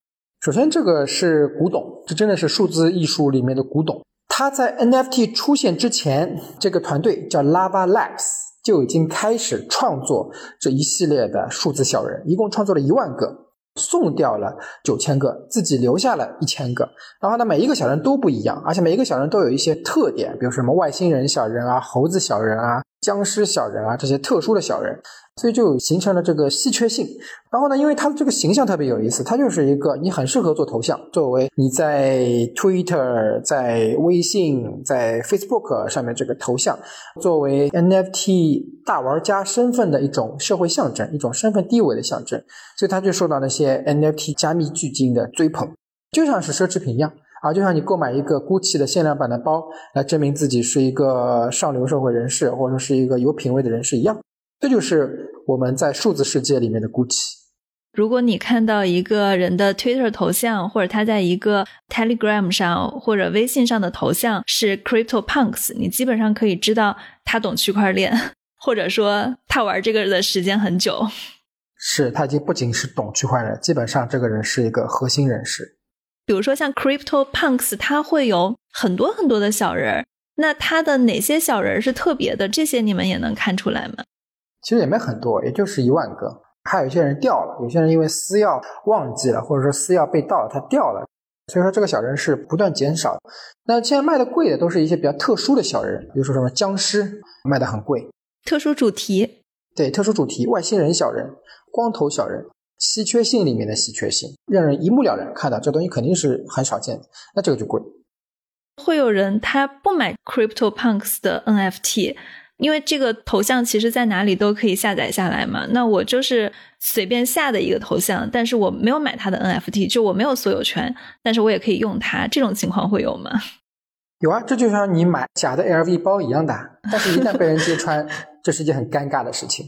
首先，这个是古董，这真的是数字艺术里面的古董。它在 NFT 出现之前，这个团队叫 Lava Labs 就已经开始创作这一系列的数字小人，一共创作了一万个。送掉了九千个，自己留下了一千个。然后呢，每一个小人都不一样，而且每一个小人都有一些特点，比如什么外星人小人啊、猴子小人啊、僵尸小人啊这些特殊的小人，所以就形成了这个稀缺性。然后呢，因为它的这个形象特别有意思，它就是一个你很适合做头像，作为你在 Twitter、在微信、在 Facebook 上面这个头像，作为 NFT 大玩家身份的一种社会象征，一种身份地位的象征，所以它就受到那些 NFT 加密巨鲸的追捧，就像是奢侈品一样啊，就像你购买一个 GUCCI 的限量版的包来证明自己是一个上流社会人士，或者说是一个有品位的人士一样，这就是我们在数字世界里面的 GUCCI。如果你看到一个人的 Twitter 头像，或者他在一个 Telegram 上或者微信上的头像是 Crypto Punks，你基本上可以知道他懂区块链，或者说他玩这个的时间很久。是他已经不仅是懂区块链，基本上这个人是一个核心人士。比如说像 Crypto Punks，它会有很多很多的小人儿，那它的哪些小人是特别的？这些你们也能看出来吗？其实也没很多，也就是一万个。还有一些人掉了，有些人因为私钥忘记了，或者说私钥被盗了，他掉了。所以说这个小人是不断减少。那现在卖的贵的都是一些比较特殊的小人，比如说什么僵尸卖的很贵，特殊主题，对，特殊主题，外星人小人、光头小人，稀缺性里面的稀缺性，让人一目了然，看到这东西肯定是很少见的，那这个就贵。会有人他不买 Crypto Punks 的 NFT。因为这个头像其实在哪里都可以下载下来嘛，那我就是随便下的一个头像，但是我没有买它的 NFT，就我没有所有权，但是我也可以用它，这种情况会有吗？有啊，这就像你买假的 LV 包一样的，但是一旦被人揭穿，这是一件很尴尬的事情。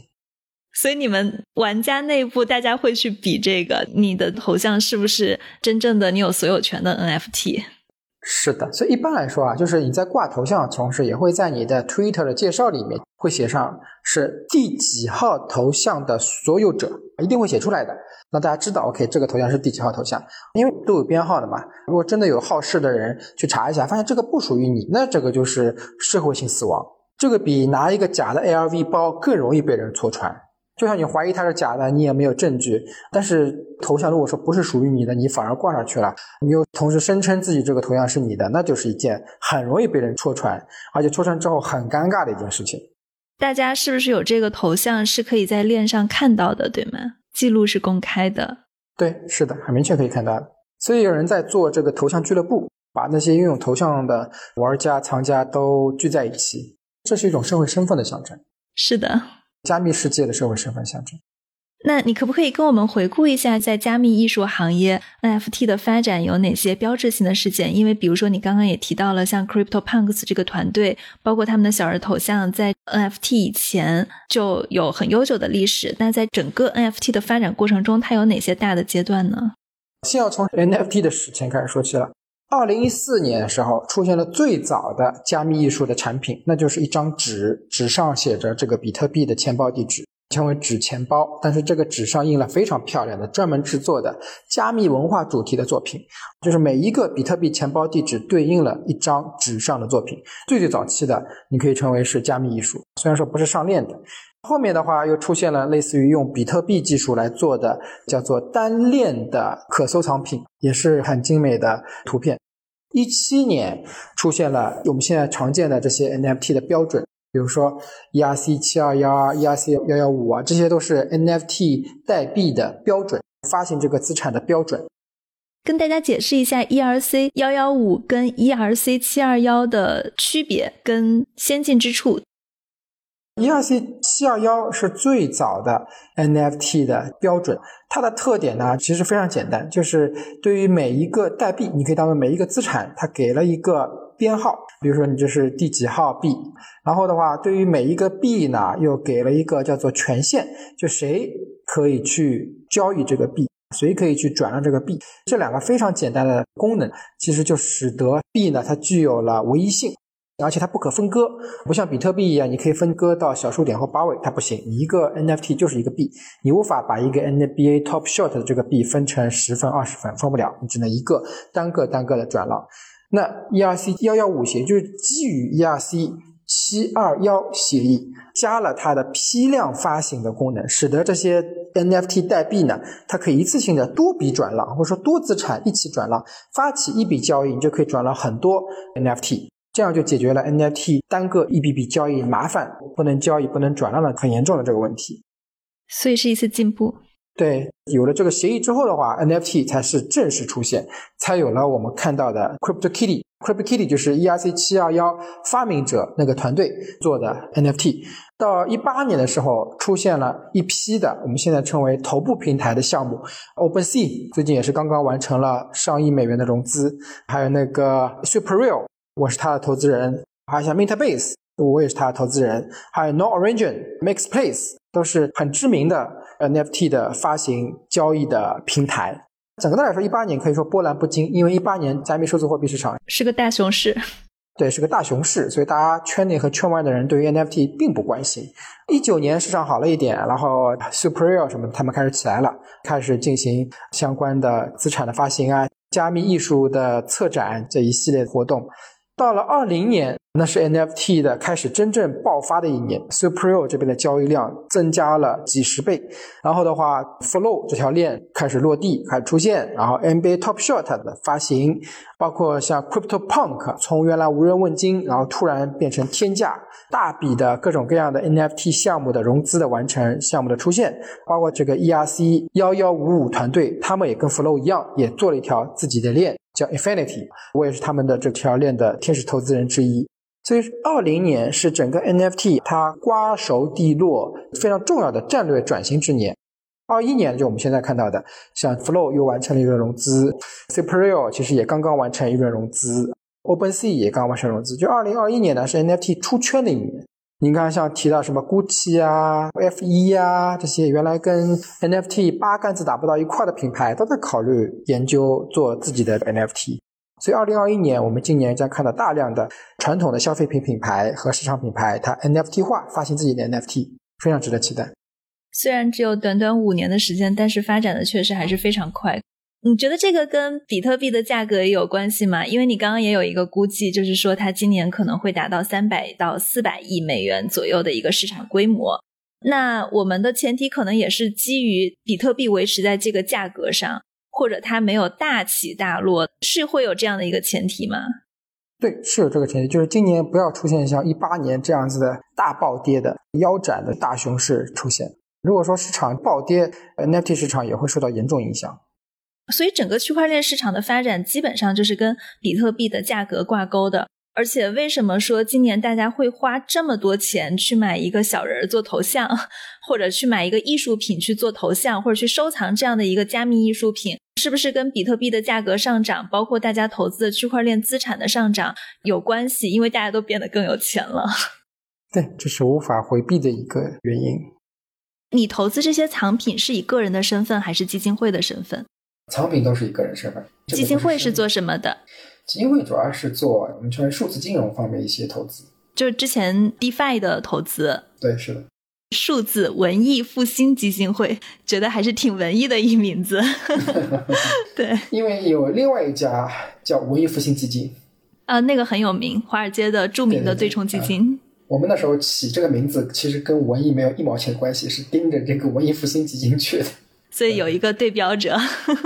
所以你们玩家内部大家会去比这个，你的头像是不是真正的你有所有权的 NFT？是的，所以一般来说啊，就是你在挂头像的同时，也会在你的 Twitter 的介绍里面会写上是第几号头像的所有者，一定会写出来的，那大家知道 OK 这个头像是第几号头像，因为都有编号的嘛。如果真的有好事的人去查一下，发现这个不属于你，那这个就是社会性死亡，这个比拿一个假的 LV 包更容易被人戳穿。就像你怀疑它是假的，你也没有证据。但是头像如果说不是属于你的，你反而挂上去了，你又同时声称自己这个头像是你的，那就是一件很容易被人戳穿，而且戳穿之后很尴尬的一件事情。大家是不是有这个头像是可以在链上看到的，对吗？记录是公开的。对，是的，很明确可以看到的。所以有人在做这个头像俱乐部，把那些拥有头像的玩家、藏家都聚在一起，这是一种社会身份的象征。是的。加密世界的社会身份象征。那你可不可以跟我们回顾一下，在加密艺术行业 NFT 的发展有哪些标志性的事件？因为比如说你刚刚也提到了像 Crypto Punks 这个团队，包括他们的小人头像，在 NFT 以前就有很悠久的历史。那在整个 NFT 的发展过程中，它有哪些大的阶段呢？先要从 NFT 的史前开始说起了。二零一四年的时候，出现了最早的加密艺术的产品，那就是一张纸，纸上写着这个比特币的钱包地址，称为纸钱包。但是这个纸上印了非常漂亮的、专门制作的加密文化主题的作品，就是每一个比特币钱包地址对应了一张纸上的作品。最最早期的，你可以称为是加密艺术，虽然说不是上链的。后面的话又出现了类似于用比特币技术来做的叫做单链的可收藏品，也是很精美的图片。一七年出现了我们现在常见的这些 NFT 的标准，比如说 ERC 七二幺啊、ERC 幺幺五啊，这些都是 NFT 代币的标准，发行这个资产的标准。跟大家解释一下 ERC 幺幺五跟 ERC 七二幺的区别跟先进之处。ERC 七二幺是最早的 NFT 的标准，它的特点呢其实非常简单，就是对于每一个代币，你可以当做每一个资产，它给了一个编号，比如说你这是第几号币，然后的话，对于每一个币呢，又给了一个叫做权限，就谁可以去交易这个币，谁可以去转让这个币，这两个非常简单的功能，其实就使得币呢它具有了唯一性。而且它不可分割，不像比特币一样，你可以分割到小数点或八位，它不行。一个 NFT 就是一个币，你无法把一个 NBA Top Shot 的这个币分成十份、二十份，分不了，你只能一个单个单个的转让。那 ERC 幺幺五协议就是基于 ERC 七二幺协议，加了它的批量发行的功能，使得这些 NFT 代币呢，它可以一次性的多笔转让，或者说多资产一起转让，发起一笔交易，你就可以转让很多 NFT。这样就解决了 NFT 单个一笔笔交易麻烦、不能交易、不能转让的很严重的这个问题，所以是一次进步。对，有了这个协议之后的话，NFT 才是正式出现，才有了我们看到的 CryptoKitty。CryptoKitty 就是 ERC 七二幺发明者那个团队做的 NFT。到一八年的时候，出现了一批的我们现在称为头部平台的项目，OpenSea 最近也是刚刚完成了上亿美元的融资，还有那个 SuperReal。我是他的投资人，还有像 MetaBase，我也是他的投资人，还有 No Origin、MaxPlace，都是很知名的 NFT 的发行交易的平台。整个的来说，一八年可以说波澜不惊，因为一八年加密数字货币市场是个大熊市，对，是个大熊市，所以大家圈内和圈外的人对于 NFT 并不关心。一九年市场好了一点，然后 SuperReal 什么他们开始起来了，开始进行相关的资产的发行啊，加密艺术的策展这一系列活动。到了二零年，那是 NFT 的开始真正爆发的一年 super 这边的交易量增加了几十倍。然后的话，Flow 这条链开始落地，开始出现。然后 NBA Top Shot 的发行，包括像 CryptoPunk 从原来无人问津，然后突然变成天价，大笔的各种各样的 NFT 项目的融资的完成，项目的出现，包括这个 ERC 幺幺五五团队，他们也跟 Flow 一样，也做了一条自己的链。叫 Infinity，我也是他们的这条链的天使投资人之一。所以，二零年是整个 NFT 它瓜熟蒂落非常重要的战略转型之年。二一年就我们现在看到的，像 Flow 又完成了一轮融资，SuperReal 其实也刚刚完成一轮融资，OpenSea 也刚完成融资。就二零二一年呢，是 NFT 出圈的一年。你看，像提到什么 Gucci 啊、F 一啊这些，原来跟 NFT 八竿子打不到一块的品牌，都在考虑研究做自己的 NFT。所以，二零二一年，我们今年将看到大量的传统的消费品品牌和市场品牌，它 NFT 化发行自己的 NFT，非常值得期待。虽然只有短短五年的时间，但是发展的确实还是非常快。你觉得这个跟比特币的价格也有关系吗？因为你刚刚也有一个估计，就是说它今年可能会达到三百到四百亿美元左右的一个市场规模。那我们的前提可能也是基于比特币维持在这个价格上，或者它没有大起大落，是会有这样的一个前提吗？对，是有这个前提，就是今年不要出现像一八年这样子的大暴跌的腰斩的大熊市出现。如果说市场暴跌，NFT 市场也会受到严重影响。所以整个区块链市场的发展基本上就是跟比特币的价格挂钩的。而且为什么说今年大家会花这么多钱去买一个小人做头像，或者去买一个艺术品去做头像，或者去收藏这样的一个加密艺术品，是不是跟比特币的价格上涨，包括大家投资的区块链资产的上涨有关系？因为大家都变得更有钱了。对，这是无法回避的一个原因。你投资这些藏品是以个人的身份还是基金会的身份？藏品都是以个人身份。基金会是做什么的？基金会主要是做我们称为数字金融方面一些投资，就是之前 DeFi 的投资。对，是的。数字文艺复兴基金会，觉得还是挺文艺的一名字。对，因为有另外一家叫文艺复兴基金。呃，那个很有名，华尔街的著名的对冲基金。我们那时候起这个名字，其实跟文艺没有一毛钱关系，是盯着这个文艺复兴基金去的。所以有一个对标者，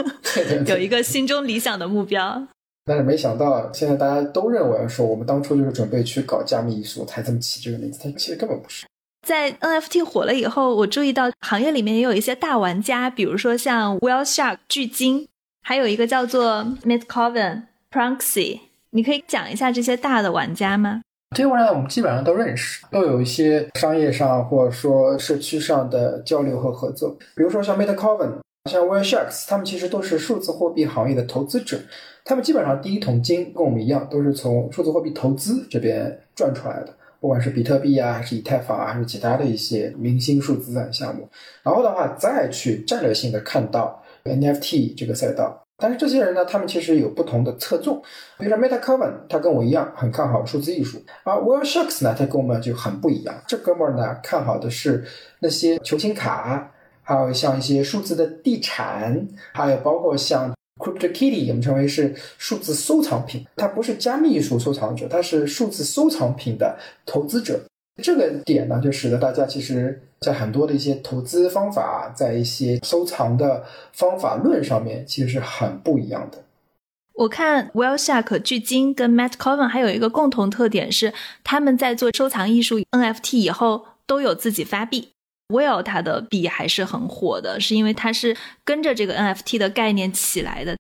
有一个心中理想的目标。但是没想到，现在大家都认为说我们当初就是准备去搞加密艺术才这么起这个名字，但其实根本不是。在 NFT 火了以后，我注意到行业里面也有一些大玩家，比如说像 Well Shark 巨鲸，还有一个叫做 Mitcoven、Pranksy。你可以讲一下这些大的玩家吗？这些玩家我们基本上都认识，都有一些商业上或者说社区上的交流和合作。比如说像 Metacoven、像 Whale Sharks，他们其实都是数字货币行业的投资者。他们基本上第一桶金跟我们一样，都是从数字货币投资这边赚出来的，不管是比特币啊，还是以太坊啊，还是其他的一些明星数字资产项目。然后的话，再去战略性的看到 NFT 这个赛道。但是这些人呢，他们其实有不同的侧重。比如说 Metacoven，他跟我一样很看好数字艺术，而 Will Sharks 呢，他跟我们就很不一样。这哥们儿呢，看好的是那些球星卡，还有像一些数字的地产，还有包括像 CryptoKitty，我们称为是数字收藏品。他不是加密艺术收藏者，他是数字收藏品的投资者。这个点呢，就使得大家其实，在很多的一些投资方法，在一些收藏的方法论上面，其实是很不一样的。我看 Whale Shark 巨鲸跟 Matt Coven 还有一个共同特点是，他们在做收藏艺术 NFT 以后都有自己发币。Whale 它的币还是很火的，是因为它是跟着这个 NFT 的概念起来的。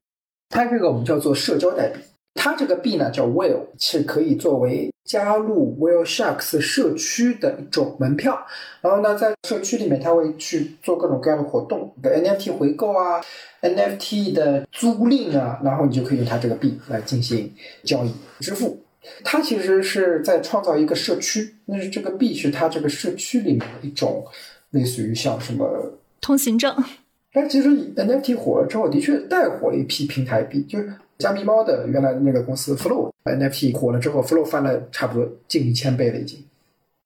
它这个我们叫做社交代币，它这个币呢叫 Will，是可以作为加入 Will Sharks 社区的一种门票。然后呢，在社区里面，它会去做各种各样的活动，的 NFT 回购啊，NFT 的租赁啊，然后你就可以用它这个币来进行交易支付。它其实是在创造一个社区，那是这个币是它这个社区里面的一种类似于像什么通行证，但其实 NFT 火了之后，的确带火了一批平台币，就是加密猫的原来的那个公司 Flow NFT 火了之后，Flow 翻了差不多近一千倍了已经。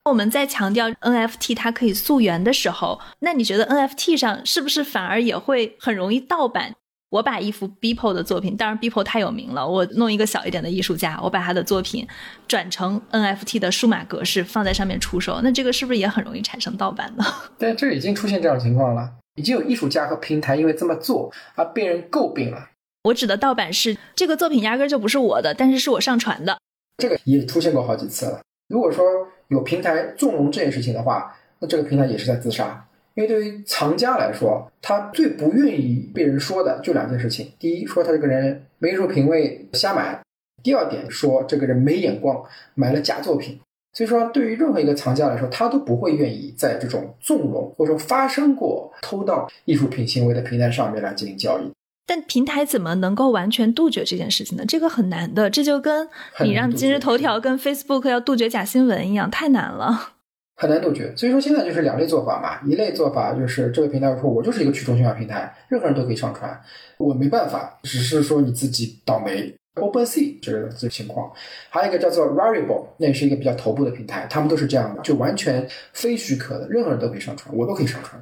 我们在强调 NFT 它可以溯源的时候，那你觉得 NFT 上是不是反而也会很容易盗版？我把一幅 Beeple 的作品，当然 Beeple 太有名了，我弄一个小一点的艺术家，我把他的作品转成 NFT 的数码格式放在上面出售，那这个是不是也很容易产生盗版呢？但这已经出现这种情况了，已经有艺术家和平台因为这么做而被人诟病了。我指的盗版是这个作品压根儿就不是我的，但是是我上传的。这个也出现过好几次了。如果说有平台纵容这件事情的话，那这个平台也是在自杀。因为对于藏家来说，他最不愿意被人说的就两件事情：第一，说他这个人没艺术品味，瞎买；第二点，说这个人没眼光，买了假作品。所以说，对于任何一个藏家来说，他都不会愿意在这种纵容或者说发生过偷盗艺术品行为的平台上面来进行交易。但平台怎么能够完全杜绝这件事情呢？这个很难的，这就跟你让今日头条跟 Facebook 要杜绝假新闻一样，太难了。很难杜绝，所以说现在就是两类做法嘛。一类做法就是这个平台说，我就是一个去中心化平台，任何人都可以上传，我没办法，只是说你自己倒霉。OpenSea 这个这个情况，还有一个叫做 Variable，那也是一个比较头部的平台，他们都是这样的，就完全非许可的，任何人都可以上传，我都可以上传。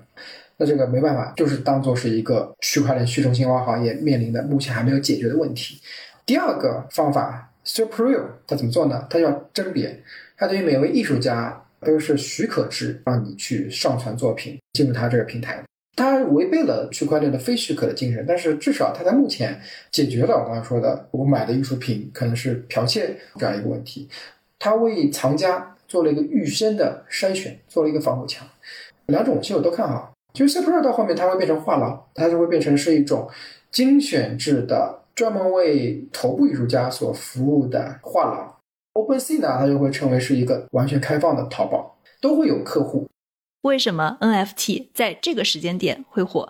那这个没办法，就是当做是一个区块链去中心化行业面临的目前还没有解决的问题。第二个方法 Superreal，它怎么做呢？它要甄别，它对于每位艺术家。都是许可制，让你去上传作品进入它这个平台。它违背了区块链的非许可的精神，但是至少它在目前解决了我刚才说的我买的艺术品可能是剽窃这样一个问题。它为藏家做了一个预先的筛选，做了一个防火墙。两种其实我都看好。就是 s u p e r 到后面它会变成画廊，它就会变成是一种精选制的，专门为头部艺术家所服务的画廊。OpenSea 呢，它就会成为是一个完全开放的淘宝，都会有客户。为什么 NFT 在这个时间点会火？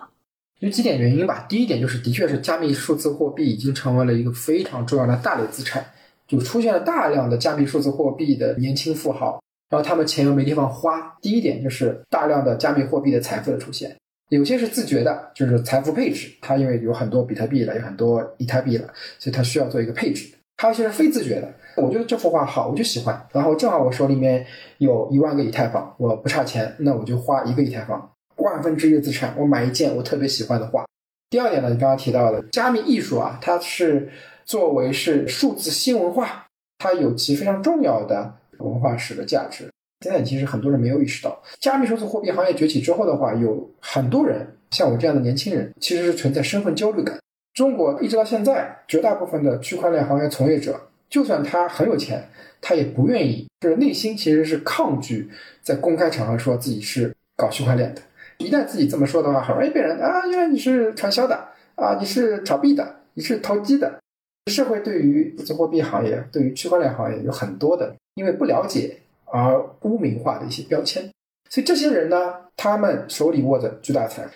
有几点原因吧。第一点就是，的确是加密数字货币已经成为了一个非常重要的大类资产，就出现了大量的加密数字货币的年轻富豪，然后他们钱又没地方花。第一点就是大量的加密货币的财富的出现，有些是自觉的，就是财富配置，它因为有很多比特币了，有很多以太币了，所以它需要做一个配置。还有些是非自觉的。我觉得这幅画好，我就喜欢。然后正好我手里面有一万个以太坊，我不差钱，那我就花一个以太坊，万分之一的资产，我买一件我特别喜欢的画。第二点呢，你刚刚提到的加密艺术啊，它是作为是数字新文化，它有其非常重要的文化史的价值。现在其实很多人没有意识到，加密数字货币行业崛起之后的话，有很多人像我这样的年轻人，其实是存在身份焦虑感。中国一直到现在，绝大部分的区块链行业从业者，就算他很有钱，他也不愿意，就是内心其实是抗拒在公开场合说自己是搞区块链的。一旦自己这么说的话，很容易被人啊，原来你是传销的啊，你是炒币的，你是投机的。社会对于数字货币行业、对于区块链行业有很多的因为不了解而污名化的一些标签，所以这些人呢，他们手里握着巨大财富，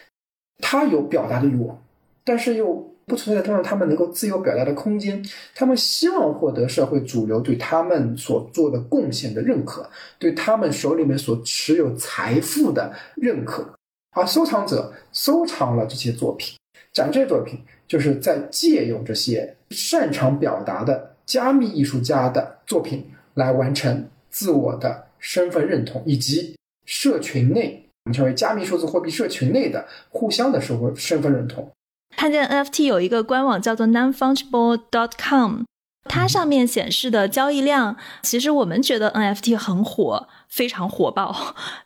他有表达的欲望，但是又。不存在让他们能够自由表达的空间，他们希望获得社会主流对他们所做的贡献的认可，对他们手里面所持有财富的认可。而收藏者收藏了这些作品，展这些作品，就是在借用这些擅长表达的加密艺术家的作品来完成自我的身份认同，以及社群内我们称为加密数字货币社群内的互相的社会身份认同。看见 NFT 有一个官网叫做 nonfungible.com，它上面显示的交易量，其实我们觉得 NFT 很火。非常火爆，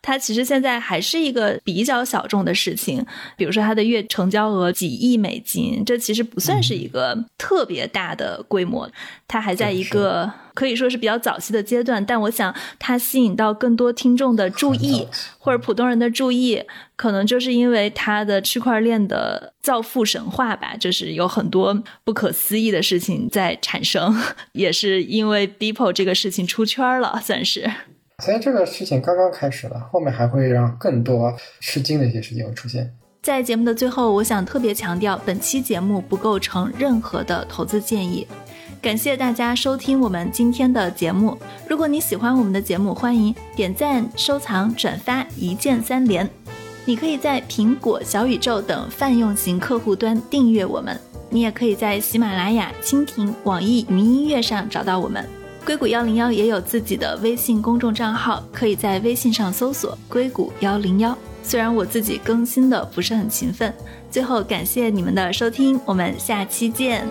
它其实现在还是一个比较小众的事情。比如说，它的月成交额几亿美金，这其实不算是一个特别大的规模。它还在一个可以说是比较早期的阶段，但我想它吸引到更多听众的注意，或者普通人的注意，可能就是因为它的区块链的造富神话吧，就是有很多不可思议的事情在产生，也是因为 Deeple 这个事情出圈了，算是。所以这个事情刚刚开始了，后面还会让更多吃惊的一些事情会出现。在节目的最后，我想特别强调，本期节目不构成任何的投资建议。感谢大家收听我们今天的节目。如果你喜欢我们的节目，欢迎点赞、收藏、转发，一键三连。你可以在苹果、小宇宙等泛用型客户端订阅我们，你也可以在喜马拉雅、蜻蜓、网易云音乐上找到我们。硅谷幺零幺也有自己的微信公众账号，可以在微信上搜索“硅谷幺零幺”。虽然我自己更新的不是很勤奋，最后感谢你们的收听，我们下期见。